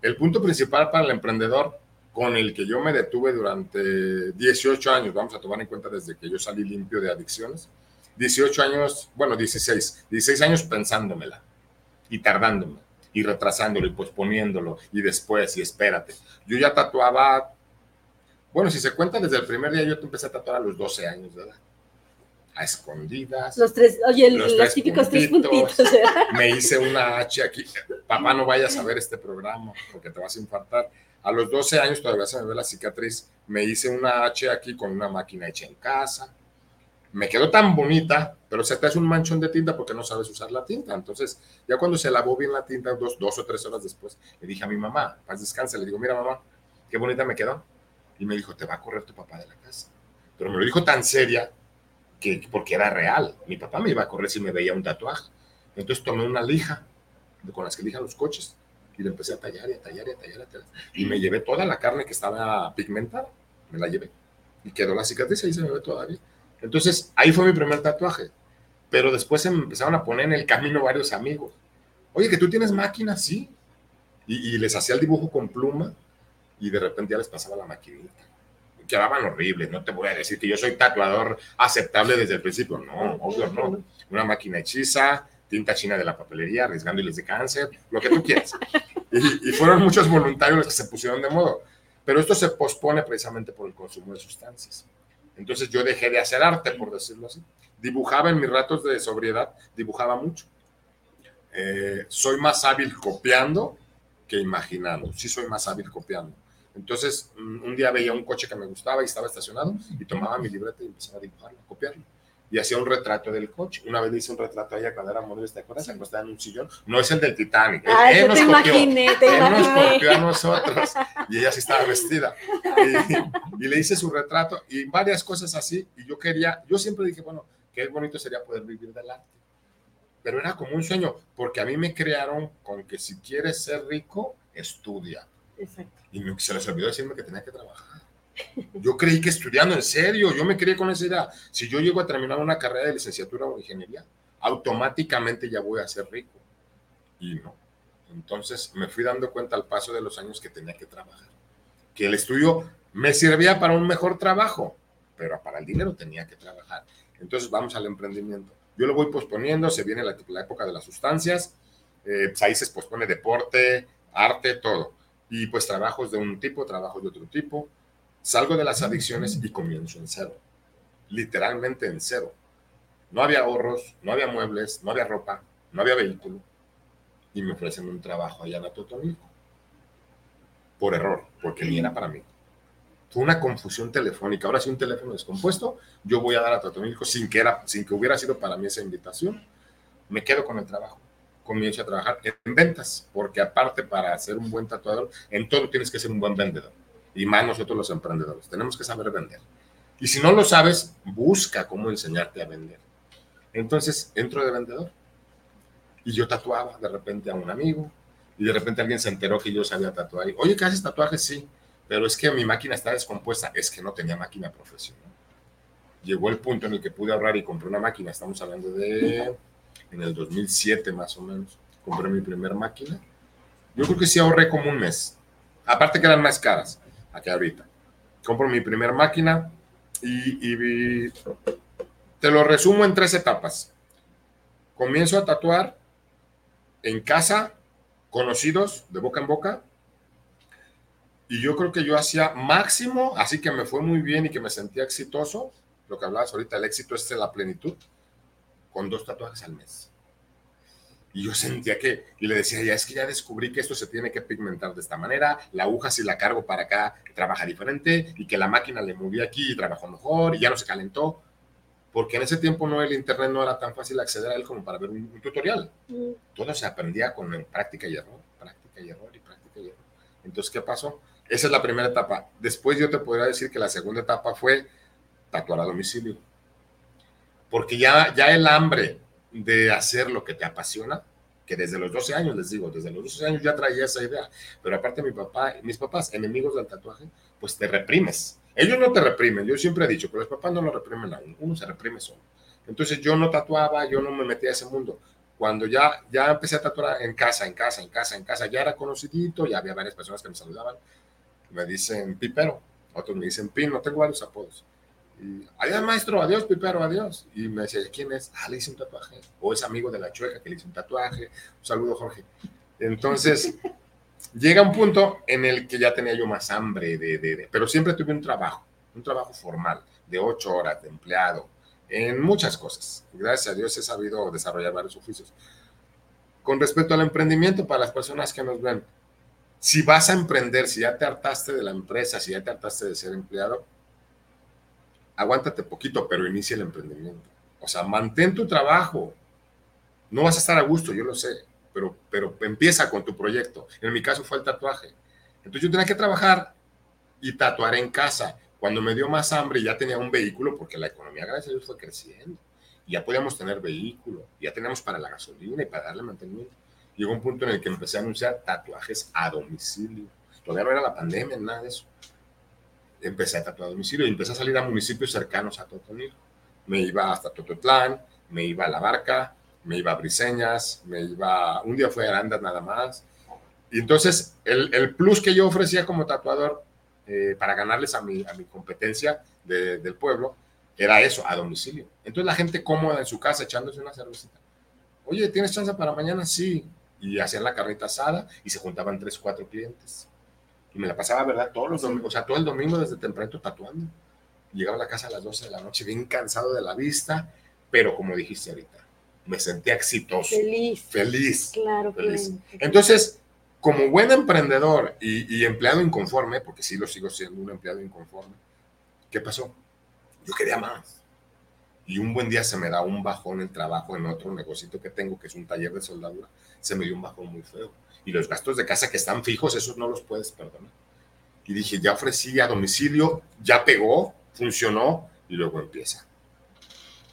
el punto principal para el emprendedor con el que yo me detuve durante 18 años, vamos a tomar en cuenta desde que yo salí limpio de adicciones, 18 años, bueno, 16, 16 años pensándomela y tardándome y retrasándolo y posponiéndolo y después y espérate. Yo ya tatuaba bueno, si se cuenta desde el primer día, yo te empecé a tatuar a los 12 años de edad. A escondidas. Los tres, oye, Los los, tres típicos tres puntitos. puntitos. ¿verdad? Me hice una H aquí. Papá, no vayas a ver este programa porque te vas a infartar. A los 12 años todavía se me ve la cicatriz. Me hice una H aquí con una máquina hecha en casa. Me quedó tan bonita, pero se te hace un manchón de tinta porque no sabes usar la tinta. Entonces, ya cuando se lavó bien la tinta, dos, dos o tres horas después, le dije a mi mamá, paz descanse, le digo, mira mamá, qué bonita me quedó. Y me dijo, te va a correr tu papá de la casa. Pero me lo dijo tan seria que porque era real. Mi papá me iba a correr si me veía un tatuaje. Entonces tomé una lija con las que lijan los coches y le empecé a tallar y a tallar y a tallar, y a tallar. Y me llevé toda la carne que estaba pigmentada, me la llevé. Y quedó la cicatriz, ahí se me ve todavía. Entonces, ahí fue mi primer tatuaje. Pero después se me empezaron a poner en el camino varios amigos. Oye, que tú tienes máquina, sí. Y, y les hacía el dibujo con pluma y de repente ya les pasaba la maquinita. Quedaban horribles, no te voy a decir que yo soy tatuador aceptable desde el principio, no, obvio no. Una máquina hechiza, tinta china de la papelería, arriesgándoles de cáncer, lo que tú quieras. Y, fueron muchos voluntarios los que se pusieron de modo. Pero esto se pospone precisamente por el consumo de sustancias. Entonces yo dejé de hacer arte, por decirlo así. Dibujaba en mis ratos de sobriedad, dibujaba mucho. Eh, soy más hábil copiando que imaginando. Sí soy más hábil copiando. Entonces, mm, un día veía un coche que me gustaba y estaba estacionado y tomaba mi libreta y empezaba a dibujarlo, a copiarlo. Y hacía un retrato del coche. Una vez hice un retrato a ella cuando era modelo, ¿te acuerdas? Acostada en un sillón. No es el del Titanic. él- Ay, él nos te copió. imaginé, te Él nos imaginé. copió a nosotros y ella sí estaba vestida. Y, y le hice su retrato y varias cosas así. Y yo quería, yo siempre dije, bueno, qué bonito sería poder vivir del arte. Pero era como un sueño, porque a mí me crearon con que si quieres ser rico, estudia. Exacto. Y me- se les olvidó decirme que tenía que trabajar. Yo creí que estudiando en serio, yo me creí con esa idea. Si yo llego a terminar una carrera de licenciatura o ingeniería, automáticamente ya voy a ser rico. Y no. Entonces me fui dando cuenta al paso de los años que tenía que trabajar. Que el estudio me servía para un mejor trabajo, pero para el dinero tenía que trabajar. Entonces vamos al emprendimiento. Yo lo voy posponiendo, se viene la, la época de las sustancias, eh, pues ahí se pospone deporte, arte, todo. Y pues trabajos de un tipo, trabajos de otro tipo. Salgo de las adicciones y comienzo en cero. Literalmente en cero. No había ahorros, no había muebles, no había ropa, no había vehículo. Y me ofrecen un trabajo allá en Atotonilco. Por error, porque ni era para mí. Fue una confusión telefónica. Ahora sí un teléfono descompuesto, yo voy a dar a Atotonilco sin que, era, sin que hubiera sido para mí esa invitación. me quedo con el trabajo. Comienzo a trabajar en ventas, porque aparte para ser un buen tatuador, en todo tienes que ser un buen vendedor. Y más nosotros los emprendedores, tenemos que saber vender. Y si no lo sabes, busca cómo enseñarte a vender. Entonces entro de vendedor. Y yo tatuaba de repente a un amigo. Y de repente alguien se enteró que yo sabía tatuar. Y, Oye, ¿qué haces tatuajes? Sí. Pero es que mi máquina está descompuesta. Es que no tenía máquina profesional. Llegó el punto en el que pude ahorrar y compré una máquina. Estamos hablando de en el 2007 más o menos. Compré mi primer máquina. Yo creo que sí ahorré como un mes. Aparte que eran más caras aquí ahorita. Compro mi primer máquina y, y te lo resumo en tres etapas. Comienzo a tatuar en casa, conocidos, de boca en boca. Y yo creo que yo hacía máximo, así que me fue muy bien y que me sentía exitoso. Lo que hablabas ahorita, el éxito es la plenitud, con dos tatuajes al mes. Y yo sentía que, y le decía, ya es que ya descubrí que esto se tiene que pigmentar de esta manera, la aguja si la cargo para acá trabaja diferente, y que la máquina le movía aquí y trabajó mejor, y ya no se calentó, porque en ese tiempo no el internet no era tan fácil acceder a él como para ver un, un tutorial. Mm. Todo se aprendía con práctica y error, práctica y error y práctica y error. Entonces, ¿qué pasó? Esa es la primera etapa. Después yo te podría decir que la segunda etapa fue tatuar a domicilio. Porque ya, ya el hambre de hacer lo que te apasiona, que desde los 12 años, les digo, desde los 12 años ya traía esa idea, pero aparte mi papá, mis papás, enemigos del tatuaje, pues te reprimes. Ellos no te reprimen, yo siempre he dicho, pero los papás no lo reprimen a uno, uno se reprime solo. Entonces yo no tatuaba, yo no me metía a ese mundo. Cuando ya, ya empecé a tatuar en casa, en casa, en casa, en casa, ya era conocidito, ya había varias personas que me saludaban, me dicen Pipero, otros me dicen Pino, tengo varios apodos. Y, adiós, maestro, adiós, Pipero, adiós. Y me decía, ¿quién es? Ah, le hice un tatuaje. O es amigo de la chueca que le hice un tatuaje. Un saludo, Jorge. Entonces, llega un punto en el que ya tenía yo más hambre, de, de, de, pero siempre tuve un trabajo, un trabajo formal, de ocho horas, de empleado, en muchas cosas. Gracias a Dios he sabido desarrollar varios oficios. Con respecto al emprendimiento, para las personas que nos ven, si vas a emprender, si ya te hartaste de la empresa, si ya te hartaste de ser empleado, aguántate poquito, pero inicia el emprendimiento. O sea, mantén tu trabajo. No vas a estar a gusto, yo lo sé, pero, pero empieza con tu proyecto. En mi caso fue el tatuaje. Entonces yo tenía que trabajar y tatuar en casa. Cuando me dio más hambre ya tenía un vehículo, porque la economía, gracias a Dios, fue creciendo. Ya podíamos tener vehículo, ya teníamos para la gasolina y para darle mantenimiento. Llegó un punto en el que empecé a anunciar tatuajes a domicilio. Todavía no era la pandemia, nada de eso empecé a tatuar a domicilio y empecé a salir a municipios cercanos a Totonil. Me iba hasta Tototlán, me iba a La Barca, me iba a Briseñas, me iba, un día fue a Arandas nada más. Y entonces el, el plus que yo ofrecía como tatuador eh, para ganarles a mi, a mi competencia de, del pueblo era eso, a domicilio. Entonces la gente cómoda en su casa echándose una cervecita. Oye, ¿tienes chance para mañana? Sí. Y hacían la carnita asada y se juntaban tres, cuatro clientes. Y me la pasaba, ¿verdad? Todos los domingos, o sea, todo el domingo desde temprano tatuando. Llegaba a la casa a las 12 de la noche, bien cansado de la vista, pero como dijiste ahorita, me sentía exitoso. Feliz. Feliz. Claro, feliz. claro. Entonces, como buen emprendedor y, y, empleado inconforme, porque sí lo sigo siendo un empleado inconforme, ¿qué pasó? Yo quería más. Y un buen día se me da un bajón en trabajo en otro negocito que tengo, que es un taller de soldadura. Se me dio un bajón muy feo y los gastos de casa que están fijos, esos no los puedes perdonar. Y dije, ya ofrecí a domicilio, ya pegó, funcionó y luego empieza.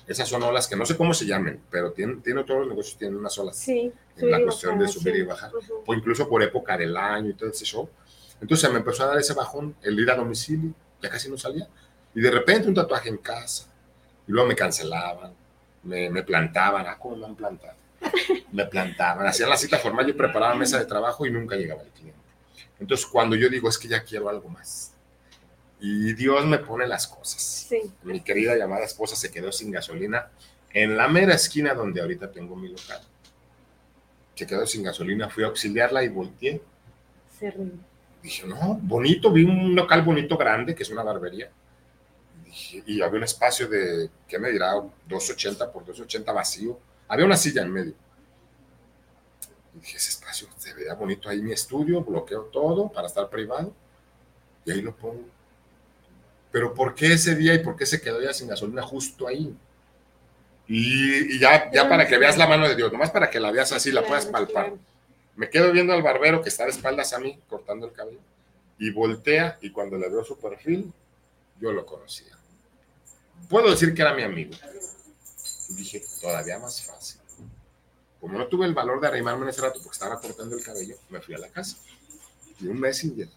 Esas son olas que no sé cómo se llamen, pero tienen, tienen todos los negocios tienen unas olas. Sí. En la cuestión de subir y bajar. Uh -huh. O incluso por época del año y todo ese show. Entonces me empezó a dar ese bajón, el ir a domicilio, ya casi no salía. Y de repente un tatuaje en casa. Y luego me cancelaban, me, me plantaban. Ah, ¿cómo me han plantado? Me plantaban, hacían la cita formal, yo preparaba mesa de trabajo y nunca llegaba el cliente. Entonces, cuando yo digo es que ya quiero algo más, y Dios me pone las cosas. Sí. Mi querida llamada esposa se quedó sin gasolina en la mera esquina donde ahorita tengo mi local. Se quedó sin gasolina, fui a auxiliarla y volteé. Se ríe. Dije, no, bonito, vi un local bonito grande, que es una barbería. Dije, y había un espacio de, ¿qué me dirá? 280 por 280 vacío había una silla en medio. Y dije, ese espacio se veía bonito ahí mi estudio, bloqueo todo para estar privado y ahí lo pongo. Pero ¿por qué ese día y por qué se quedó ya sin gasolina justo ahí? Y, ya, ya para que veas la mano de Dios, nomás para que la veas así, la puedas palpar. Me quedo viendo al barbero que está de espaldas a mí, cortando el cabello, y voltea, y cuando le veo su perfil, yo lo conocía. Puedo decir que era mi amigo. Dije, todavía más fácil. Como no tuve el valor de arrimarme en ese rato porque estaba cortando el cabello, me fui a la casa. Y un messenger.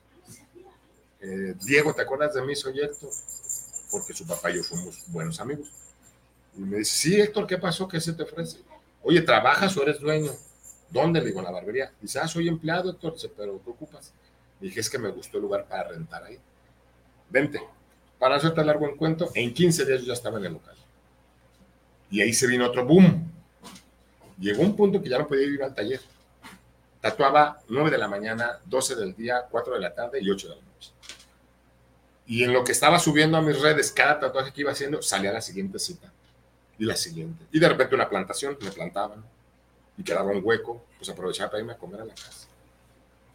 Eh, Diego, ¿te acuerdas de mí? Soy Héctor. Porque su papá y yo somos buenos amigos. Y me dice, sí, Héctor, ¿qué pasó? ¿Qué se te ofrece? Oye, ¿trabajas o eres dueño? ¿Dónde? Le digo, en la barbería. Dice, ah, soy empleado, Héctor. Dice, pero ¿qué ocupas? dije, es que me gustó el lugar para rentar ahí. Vente. Para hacerte largo encuentro, en 15 días yo ya estaba en el local. Y ahí se vino otro boom. Llegó un punto que ya no podía ir al taller. Tatuaba 9 de la mañana, 12 del día, 4 de la tarde y 8 de la noche. Y en lo que estaba subiendo a mis redes, cada tatuaje que iba haciendo, salía la siguiente cita. Y la siguiente. Y de repente una plantación, me plantaban. Y quedaba un hueco, pues aprovechaba para irme a comer a la casa.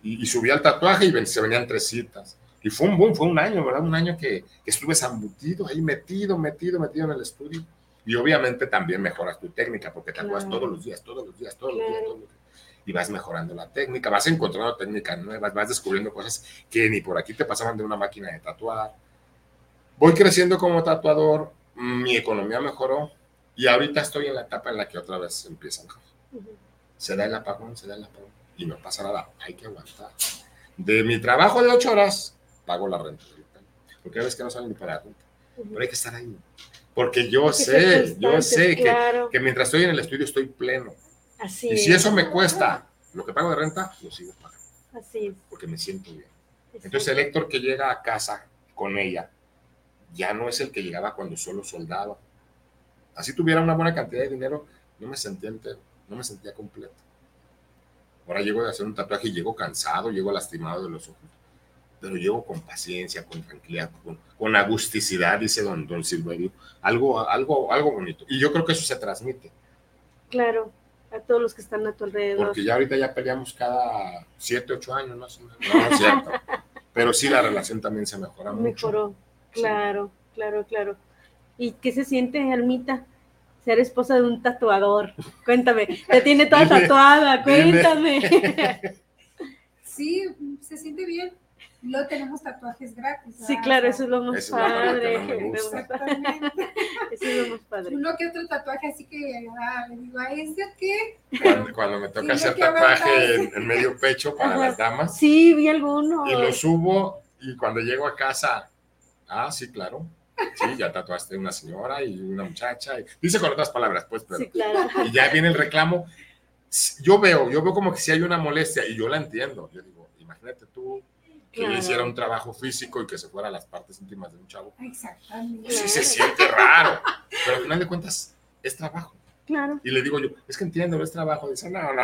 Y, subía el tatuaje y se venían tres citas. Y fue un boom, fue un año, ¿verdad? Un año que, estuve zambutido ahí, metido, metido, metido en el estudio. Y obviamente también mejoras tu técnica, porque tatuas todos los días, todos los días, todos los días, todos los días. Y vas mejorando la técnica, vas encontrando técnicas nuevas, vas descubriendo cosas que ni por aquí te pasaban de una máquina de tatuar. Voy creciendo como tatuador, mi economía mejoró y ahorita estoy en la etapa en la que otra vez empieza a Se da el apagón, se da el apagón y no pasa nada, hay que aguantar. De mi trabajo de ocho horas, pago la renta. Porque a veces que no salen ni para la renta. Pero hay que estar ahí. Porque yo sé, yo sé que, que, mientras estoy en el estudio estoy pleno. Así y si eso me cuesta lo que pago de renta, lo sigo pagando. Así es. Porque me siento bien. Entonces el Héctor que llega a casa con ella, ya no es el que llegaba cuando solo soldaba. Así tuviera una buena cantidad de dinero, no me sentía entero, no me sentía completo. Ahora llego a hacer un tatuaje y llego cansado, llego lastimado de los ojos. Pero llego con paciencia, con tranquilidad, con, agusticidad, dice don, don Silverio. Algo, algo, algo bonito. Y yo creo que eso se transmite. Claro, a todos los que están a tu alrededor. Porque ya ahorita ya peleamos cada siete, ocho años más o menos. No, es cierto. Pero sí la relación también se mejora mucho. Mejoró, claro, claro, claro. ¿Y qué se siente, Almita? ser esposa de un tatuador. Cuéntame, te tiene toda tatuada, cuéntame. Sí, se siente bien. Luego tenemos tatuajes gratis. Sí, claro, eso es lo más padre. Exactamente. Eso es lo más padre. Uno que otro tatuaje, así que ah, le digo, ¿a ese qué? Cuando, me toca hacer tatuaje en, medio pecho para las damas. Sí, vi alguno. Y lo subo y cuando llego a casa, ah, sí, claro. Sí, ya tatuaste una señora y una muchacha. dice con otras palabras, pues, pero. Y ya viene el reclamo. Yo veo, yo veo como que si hay una molestia y yo la entiendo. Yo digo, imagínate tú que hiciera un trabajo físico y que se fuera a las partes íntimas de un chavo. Exactamente. Sí se siente raro, pero al final de cuentas es trabajo. Claro. Y le digo yo, es que entiendo, es trabajo. Dice, no, no, no,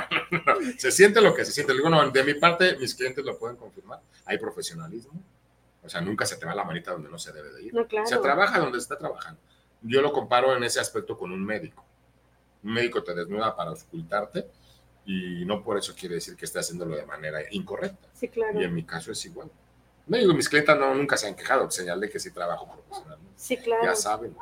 se siente lo que se siente. Le digo, no, de mi parte, mis clientes lo pueden confirmar. Hay profesionalismo, o sea, nunca se te va la manita donde no se debe de ir. Se trabaja donde se está trabajando. Yo lo comparo en ese aspecto con un médico. Un médico te desnuda para ocultarte y no por eso quiere decir que esté haciéndolo de manera incorrecta. Sí, claro. Y en mi caso es igual. No digo, mis clientes no, nunca se han quejado, señal de que sí trabajo profesionalmente. Sí, claro. Ya saben,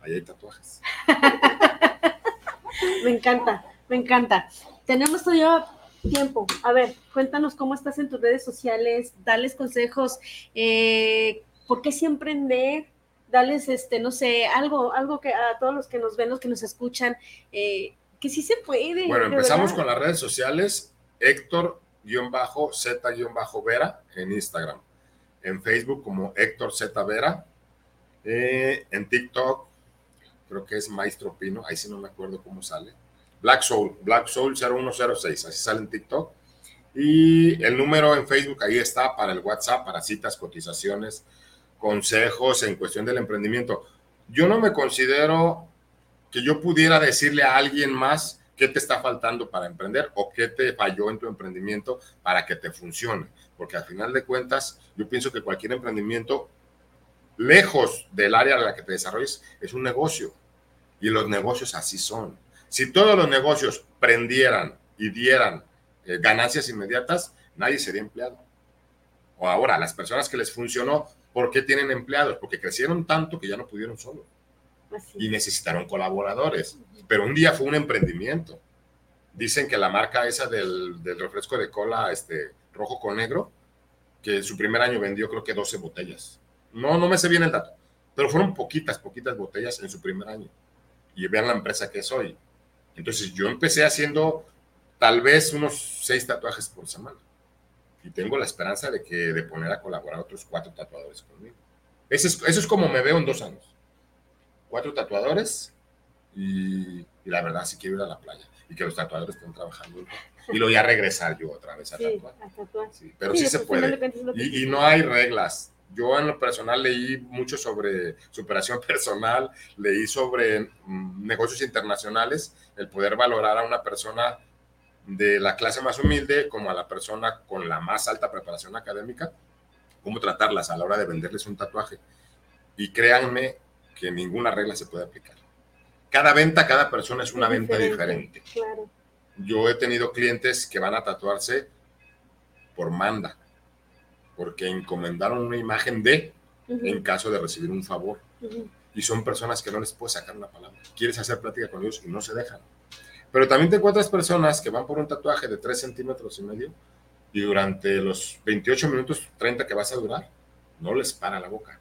ahí hay tatuajes. me encanta, me encanta. Tenemos todavía tiempo. A ver, cuéntanos cómo estás en tus redes sociales, dales consejos, eh, ¿por qué siempre emprender? Dales, este, no sé, algo, algo que a todos los que nos ven, los que nos escuchan, eh, que sí se puede. Bueno, empezamos con las redes sociales, Héctor-Z-Vera en Instagram, en Facebook como Héctor Z Vera, eh, en TikTok, creo que es Maestro Pino, ahí sí no me acuerdo cómo sale Black Soul, Black Soul 0106, así sale en TikTok. Y el número en Facebook ahí está para el WhatsApp, para citas, cotizaciones, consejos en cuestión del emprendimiento. Yo no me considero que yo pudiera decirle a alguien más qué te está faltando para emprender o qué te falló en tu emprendimiento para que te funcione. Porque al final de cuentas, yo pienso que cualquier emprendimiento, lejos del área en la que te desarrolles, es un negocio. Y los negocios así son. Si todos los negocios prendieran y dieran eh, ganancias inmediatas, nadie sería empleado. O ahora, las personas que les funcionó, ¿por qué tienen empleados? Porque crecieron tanto que ya no pudieron y necesitaron colaboradores. Pero un día fue un emprendimiento. Dicen que la marca esa del, del refresco de cola este, rojo con negro, que su primer año vendió creo que 12 botellas. No, no me sé bien el dato, pero fueron poquitas, poquitas botellas en su primer año. Y vean la empresa que soy. Entonces yo empecé haciendo tal vez unos seis tatuajes por semana. Y tengo la esperanza de que de poner a colaborar otros cuatro tatuadores conmigo. Eso es, eso es como me veo en dos años. Cuatro tatuadores y, y la verdad sí quiero ir a la playa y que los tatuadores estén trabajando. Y lo voy a regresar yo otra vez a Sí, tatuar. a tatuar. Sí, pero Sí, sí, se puede. Y, y no hay reglas. Yo en lo personal leí mucho sobre superación personal, leí sobre mm, negocios internacionales, el poder valorar a una persona de la clase más humilde como a la persona con la más alta preparación académica, cómo tratarlas a la hora de venderles un tatuaje. Y créanme que ninguna regla se puede aplicar. Cada venta, cada persona es una Es venta diferente. Claro. Yo he tenido clientes que van a tatuarse por manda, porque encomendaron una imagen de en caso de recibir un favor. Y son personas que no les puedes sacar una palabra. Quieres hacer plática con ellos y no se dejan. Pero también te encuentras personas que van por un tatuaje de 3 centímetros y medio y durante los 28 minutos 30 que vas a durar, no les para la boca.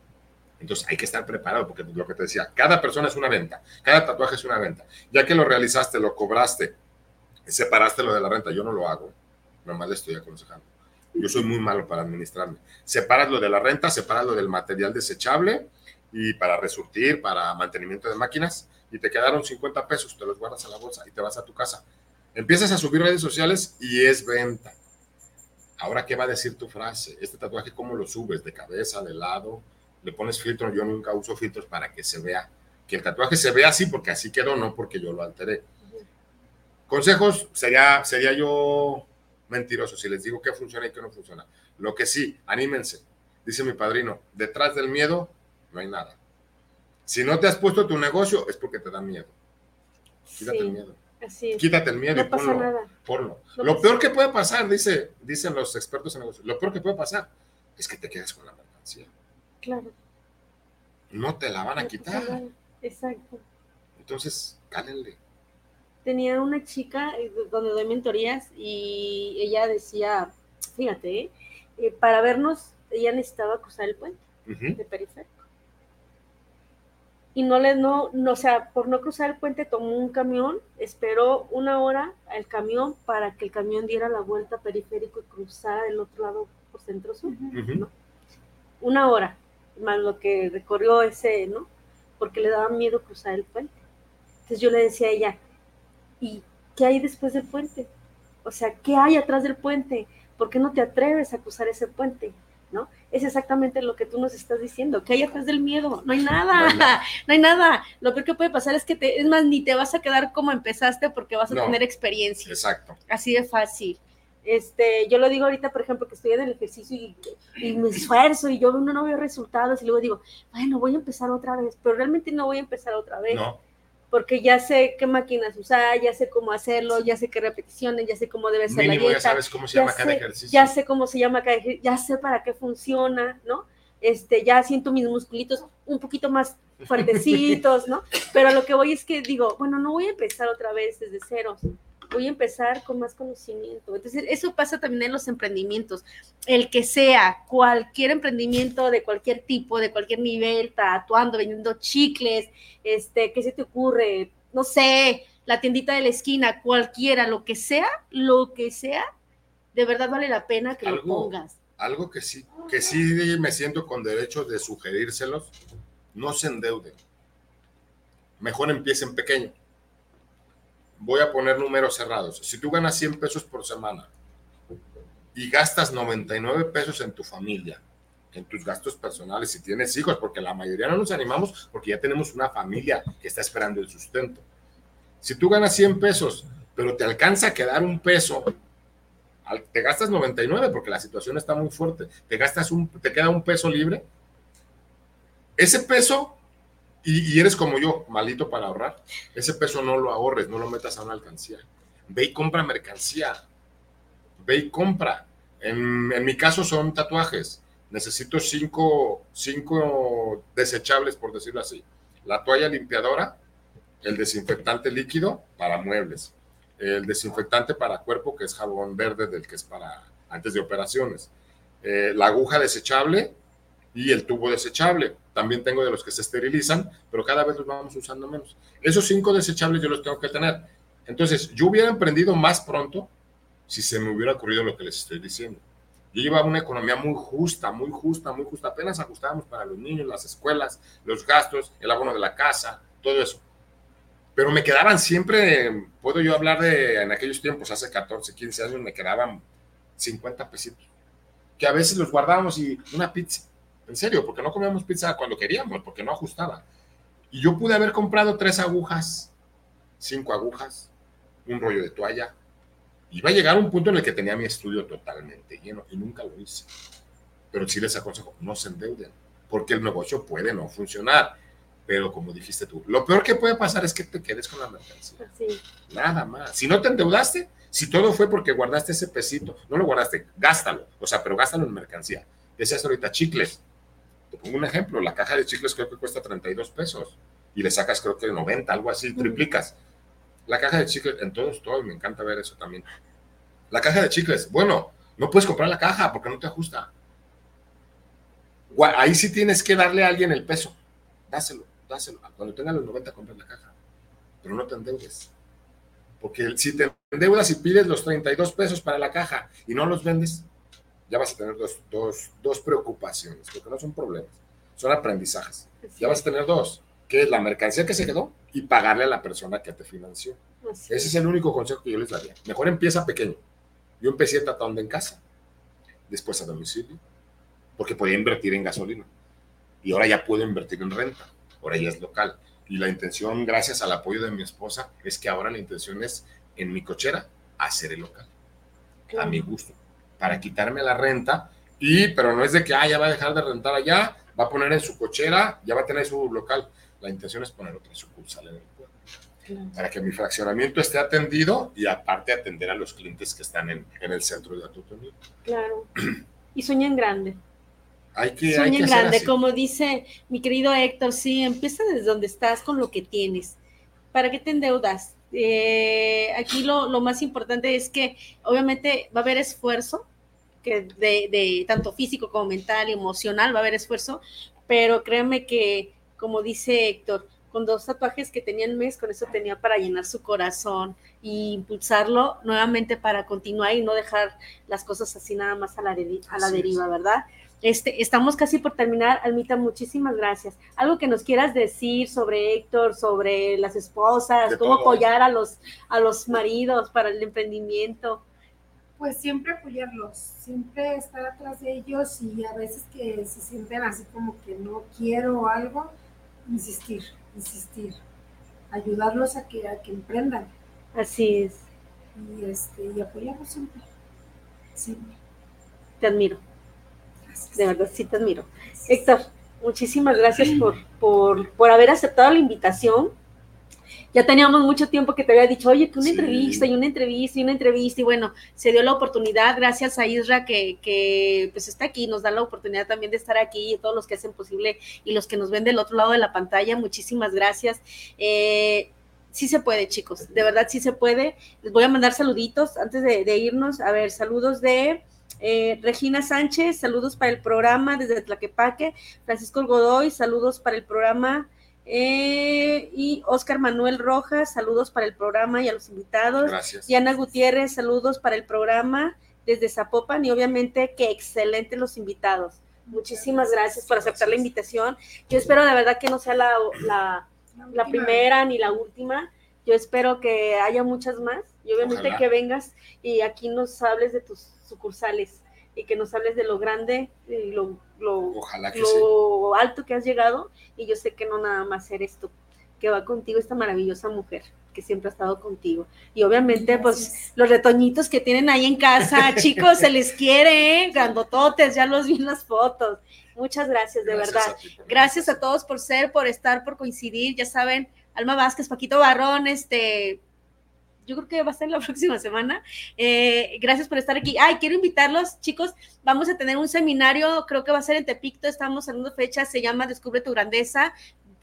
Entonces hay que estar preparado porque lo que te decía, cada persona es una venta, cada tatuaje es una venta. Ya que lo realizaste, lo cobraste, separaste lo de la renta, yo no lo hago, nomás le estoy aconsejando. Yo soy muy malo para administrarme. Separas lo de la renta, separas lo del material desechable y para resurtir, para mantenimiento de máquinas, y te quedaron 50 pesos, te los guardas a la bolsa y te vas a tu casa. Empiezas a subir redes sociales y es venta. Ahora, ¿qué va a decir tu frase? Este tatuaje, ¿cómo lo subes? ¿De cabeza, de lado? ¿Le pones filtro? Yo nunca uso filtros para que se vea. Que el tatuaje se vea así porque así quedó, no porque yo lo alteré. Consejos, sería, sería yo mentiroso si les digo qué funciona y qué no funciona. Lo que sí, anímense. Dice mi padrino, detrás del miedo no hay nada. Si no te has puesto tu negocio es porque te da miedo. Quítate Sí, el miedo. así es. Quítate el miedo No y ponlo. nada. ponlo. No lo peor que puede pasar, dice, dicen los expertos en negocios, lo peor que puede pasar es que te quedes con la mercancía. Claro. No te la van a no quitar. Exacto. Entonces, cálenle. tenía una chica eh, donde doy mentorías y ella decía, fíjate, ¿eh? Eh, para vernos ella necesitaba cruzar el puente de periférico. Y no le, no, no, o sea, por no cruzar el puente tomó un camión, esperó una hora al camión para que el camión diera la vuelta periférico y cruzara del otro lado por centro sur. Una hora, más lo que recorrió ese, ¿no? Porque le daba miedo cruzar el puente. Entonces yo le decía a ella, ¿y qué hay después del puente? O sea, ¿qué hay atrás del puente? ¿Por qué no te atreves a cruzar ese puente? ¿No? Es exactamente lo que tú nos estás diciendo. ¿Qué hay atrás del miedo? No hay nada, No hay nada. no hay nada. Lo peor que puede pasar es que te, es más, ni te vas a quedar como empezaste porque vas a No. tener experiencia. Exacto. Así de fácil. Este, yo lo digo ahorita, por ejemplo, que estoy en el ejercicio y, y me esfuerzo y yo no, no veo resultados y luego digo, bueno, voy a empezar otra vez, pero realmente no voy a empezar otra vez No, porque ya sé qué máquinas usar, ya sé cómo hacerlo, ya sé qué repeticiones, ya sé cómo debe ser mínimo la ya dieta, sabes cómo se ya llama cada sé, ejercicio. ya sé cómo se llama cada ejercicio, ya sé para qué funciona, ¿no? Este, ya siento mis musculitos un poquito más fuertecitos, ¿no? Pero lo que voy es que digo, bueno, no voy a empezar otra vez desde cero, voy a empezar con más conocimiento. Entonces, eso pasa también en los emprendimientos. El que sea cualquier emprendimiento de cualquier tipo, de cualquier nivel, tatuando, vendiendo chicles, este, ¿qué se te ocurre? No sé, la tiendita de la esquina, cualquiera, lo que sea, lo que sea, de verdad vale la pena que lo pongas. Algo que sí, que sí me siento con derecho de sugerírselos, no se endeuden. Mejor empiecen pequeño. Voy a poner números cerrados. Si tú ganas 100 pesos por semana y gastas 99 pesos en tu familia, en tus gastos personales, si tienes hijos, porque la mayoría no nos animamos porque ya tenemos una familia que está esperando el sustento. Si tú ganas 100 pesos, pero te alcanza a quedar un peso te gastas 99 porque la situación está muy fuerte, te gastas un, te queda un peso libre, ese peso, y, eres como yo, malito para ahorrar, ese peso no lo ahorres, no lo metas a una alcancía, ve y compra mercancía, ve y compra. En, en mi caso son tatuajes, necesito cinco, cinco desechables, por decirlo así. la toalla limpiadora, el desinfectante líquido para muebles, el desinfectante para cuerpo, que es jabón verde, del que es para antes de operaciones, eh, la aguja desechable y el tubo desechable. También tengo de los que se esterilizan, pero cada vez los vamos usando menos. Esos cinco desechables yo los tengo que tener. Entonces, yo hubiera emprendido más pronto si se me hubiera ocurrido lo que les estoy diciendo. Yo llevaba una economía muy justa, muy justa, muy justa. Apenas ajustábamos para los niños, las escuelas, los gastos, el abono de la casa, todo eso. Pero me quedaban siempre, puedo yo hablar de en aquellos tiempos, hace 14, 15 años, me quedaban 50 pesitos. Que a veces los guardábamos y una pizza. En serio, porque no comíamos pizza cuando queríamos, porque no ajustaba. Y yo pude haber comprado tres agujas, cinco agujas, un rollo de toalla, Iba a llegar a un punto en el que tenía mi estudio totalmente lleno y nunca lo hice. Pero sí les aconsejo, no se endeuden, porque el negocio puede no funcionar. Pero como dijiste tú, lo peor que puede pasar es que te quedes con la mercancía. Nada más. Si no te endeudaste, si todo fue porque guardaste ese pesito, no lo guardaste, gástalo. O sea, pero gástalo en mercancía. Decías ahorita chicles. Te pongo un ejemplo, la caja de chicles creo que cuesta 32 pesos y le sacas creo que 90, algo así, triplicas. La caja de chicles, en todos, todos, me encanta ver eso también. La caja de chicles, bueno, no puedes comprar la caja porque no te ajusta. Ahí sí tienes que darle a alguien el peso. Dáselo, dáselo. Cuando tenga los 90, compras la caja. Pero no te endeudes. Porque si te endeudas y pides los 32 pesos para la caja y no los vendes, ya vas a tener dos, dos, dos preocupaciones, porque no son problemas, son aprendizajes. Ya vas a tener dos, que es la mercancía que se quedó y pagarle a la persona que te financió. Ese es el único consejo que yo les daría. Mejor empieza pequeño. Yo empecé tratando en casa, después a domicilio, porque podía invertir en gasolina. Y ahora ya puedo invertir en renta. Ahora ya es local. Y la intención, gracias al apoyo de mi esposa, es que ahora la intención es en mi cochera hacer el local. A mi gusto. Para quitarme la renta. Y, pero no es de que, ah, ya va a dejar de rentar allá, va a poner en su cochera, ya va a tener su local. La intención es poner otra sucursal en el pueblo. Para que mi fraccionamiento esté atendido y aparte atender a los clientes que están en, el centro de Atutonio. Claro. Y sueñen grande. Hay que, sueñen grande, como dice mi querido Héctor, sí, empieza desde donde estás con lo que tienes. ¿Para qué te endeudas? Eh, aquí lo, lo, más importante es que obviamente va a haber esfuerzo, que de, de, tanto físico como mental y emocional va a haber esfuerzo, pero créeme que como dice Héctor, con dos tatuajes que tenía el mes, con eso tenía para llenar su corazón y impulsarlo nuevamente para continuar y no dejar las cosas así nada más a la, a la deriva, ¿verdad? Este, estamos casi por terminar. Almita, muchísimas gracias. Algo que nos quieras decir sobre Héctor, sobre las esposas, cómo apoyar a los, a los maridos para el emprendimiento. Pues siempre apoyarlos, siempre estar atrás de ellos y a veces que se sienten así como que no quiero algo, insistir, insistir, ayudarlos a que, a que emprendan. Así es. Y, este, y apoyarlos siempre, siempre. Te admiro. De verdad, sí te admiro. Héctor, muchísimas gracias por, por, por haber aceptado la invitación ya teníamos mucho tiempo que te había dicho, oye, que una entrevista y una entrevista y una entrevista, y bueno, se dio la oportunidad, gracias a Isra que, que pues está aquí, nos da la oportunidad también de estar aquí, y todos los que hacen posible y los que nos ven del otro lado de la pantalla, muchísimas gracias. Eh, sí se puede, chicos, de verdad sí se puede. Les voy a mandar saluditos antes de, irnos. A ver, saludos de eh, Regina Sánchez, saludos para el programa desde Tlaquepaque. Francisco Godoy, saludos para el programa eh, y Oscar Manuel Rojas, saludos para el programa y a los invitados. Gracias. Diana Gutiérrez, saludos para el programa desde Zapopan y obviamente que excelentes los invitados. Muchísimas gracias por aceptar la invitación. Yo espero de verdad que no sea la, la, la primera ni la última. Yo espero que haya muchas más y obviamente que vengas y aquí nos hables de tus sucursales y que nos hables de lo grande y lo, lo, lo alto que has llegado. Y yo sé que no nada más eres tú, que va contigo esta maravillosa mujer que siempre ha estado contigo. Y obviamente, pues, los retoñitos que tienen ahí en casa, chicos, se les quiere, ¿eh? Grandototes, ya los vi en las fotos. Muchas gracias, de verdad. gracias a todos por ser, por estar, por coincidir. Ya saben, Alma Vázquez, Paquito Barrón, este, yo creo que va a ser la próxima semana. Eh, gracias por estar aquí. Ay, quiero invitarlos, chicos. Vamos a tener un seminario, creo que va a ser en Tepicto, estamos una fecha, se llama Descubre tu grandeza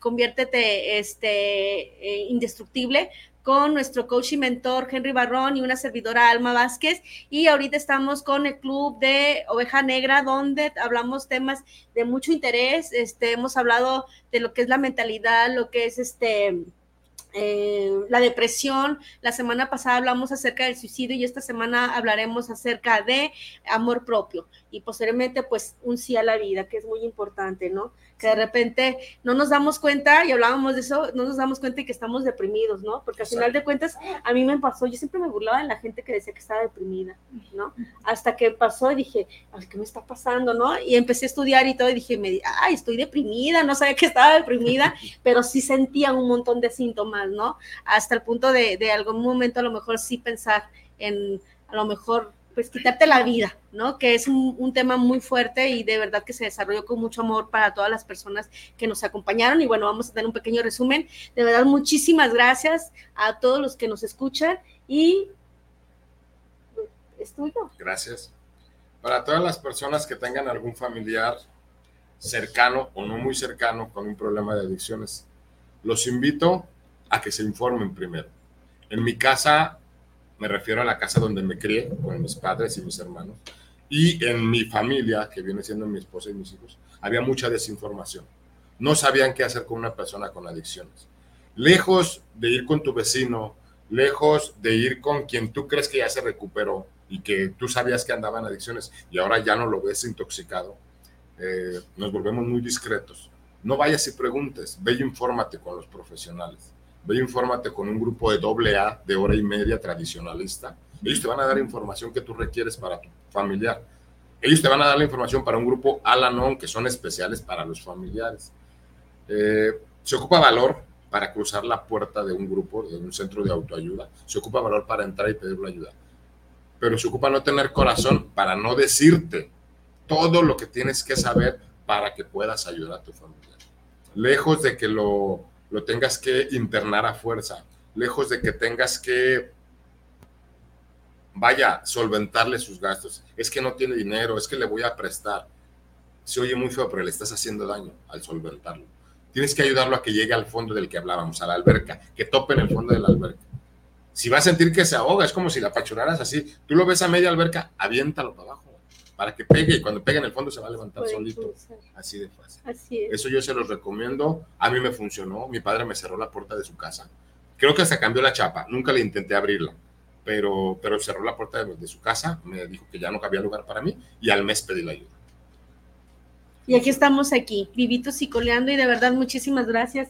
conviértete este, eh, indestructible con nuestro coach y mentor Henry Barrón y una servidora Alma Vázquez. Y ahorita estamos con el club de Oveja Negra, donde hablamos temas de mucho interés. Este, hemos hablado de lo que es la mentalidad, lo que es este eh, la depresión. La semana pasada hablamos acerca del suicidio y esta semana hablaremos acerca de amor propio y posteriormente pues un sí a la vida, que es muy importante, ¿no? Que de repente no nos damos cuenta, y hablábamos de eso, no nos damos cuenta de que estamos deprimidos, ¿no? Porque al final de cuentas a mí me pasó, yo siempre me burlaba de la gente que decía que estaba deprimida, ¿no? Hasta que pasó y dije, Ay, ¿qué me está pasando, no? Y empecé a estudiar y todo y dije, me, ay, estoy deprimida, no sabía que estaba deprimida, pero sí sentía un montón de síntomas, ¿no? Hasta el punto de, de algún momento a lo mejor sí pensar en, a lo mejor pues quitarte la vida, ¿no? Que es un, tema muy fuerte y de verdad que se desarrolló con mucho amor para todas las personas que nos acompañaron. Y bueno, vamos a dar un pequeño resumen. De verdad, muchísimas gracias a todos los que nos escuchan y es tuyo. Gracias. Para todas las personas que tengan algún familiar cercano o no muy cercano con un problema de adicciones, los invito a que se informen primero. En mi casa me refiero a la casa donde me crié con mis padres y mis hermanos. Y en mi familia, que viene siendo mi esposa y mis hijos, había mucha desinformación. No sabían qué hacer con una persona con adicciones. Lejos de ir con tu vecino, lejos de ir con quien tú crees que ya se recuperó y que tú sabías que andaba en adicciones y ahora ya no lo ves intoxicado, eh, nos volvemos muy discretos. No vayas y preguntes, ve y infórmate con los profesionales ve infórmate con un grupo de doble A de hora y media tradicionalista. Ellos te van a dar información que tú requieres para tu familiar. Ellos te van a dar la información para un grupo Alanon, que son especiales para los familiares. Eh, se ocupa valor para cruzar la puerta de un grupo, de un centro de autoayuda. Se ocupa valor para entrar y pedir la ayuda. Pero se ocupa no tener corazón para no decirte todo lo que tienes que saber para que puedas ayudar a tu familia. Lejos de que lo lo tengas que internar a fuerza, lejos de que tengas que, vaya, solventarle sus gastos. Es que no tiene dinero, es que le voy a prestar. Se oye muy feo, pero le estás haciendo daño al solventarlo. Tienes que ayudarlo a que llegue al fondo del que hablábamos, a la alberca, que tope en el fondo de la alberca. Si va a sentir que se ahoga, es como si la apachuraras así. Tú lo ves a media alberca, aviéntalo para abajo para que pegue y cuando pegue en el fondo se va a levantar solito. Así de fácil. Así Eso yo se los recomiendo. A mí me funcionó. Mi padre me cerró la puerta de su casa. Creo que hasta cambió la chapa. Nunca le intenté abrirla. Pero, pero cerró la puerta de, su casa. Me dijo que ya no cabía lugar para mí. Y al mes pedí la ayuda. Y aquí estamos aquí, vivitos y coleando. Y de verdad, muchísimas gracias.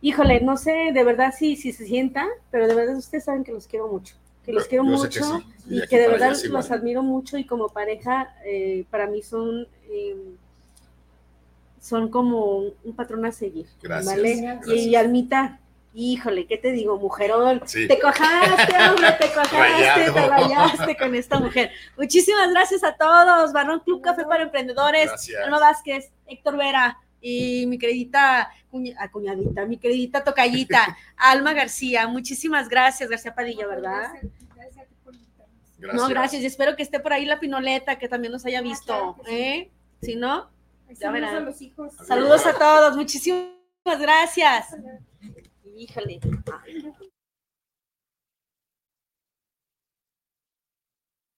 Híjole, no sé de verdad si, si se sienta, pero de verdad ustedes saben que los quiero mucho que los quiero mucho y, que de verdad los admiro mucho y como pareja eh, para mí son em, son como un patrón a seguir. Gracias. Y, Almita, híjole, ¿qué te digo, mujerón? Te cojaste, hombre, te cojaste, te rayaste con esta mujer. Muchísimas gracias a todos. Barón Club Café para Emprendedores. Alma Vázquez, Héctor Vera y mi queridita ah, cuñadita, mi queridita tocallita, Alma García. Muchísimas gracias, García Padilla, ¿verdad? Gracias. gracias. No, gracias. Y espero que esté por ahí la pinoleta, que también nos haya ah, visto. ¿eh? Si no, ya verán. A los hijos. Saludos a todos. Muchísimas gracias. Híjole.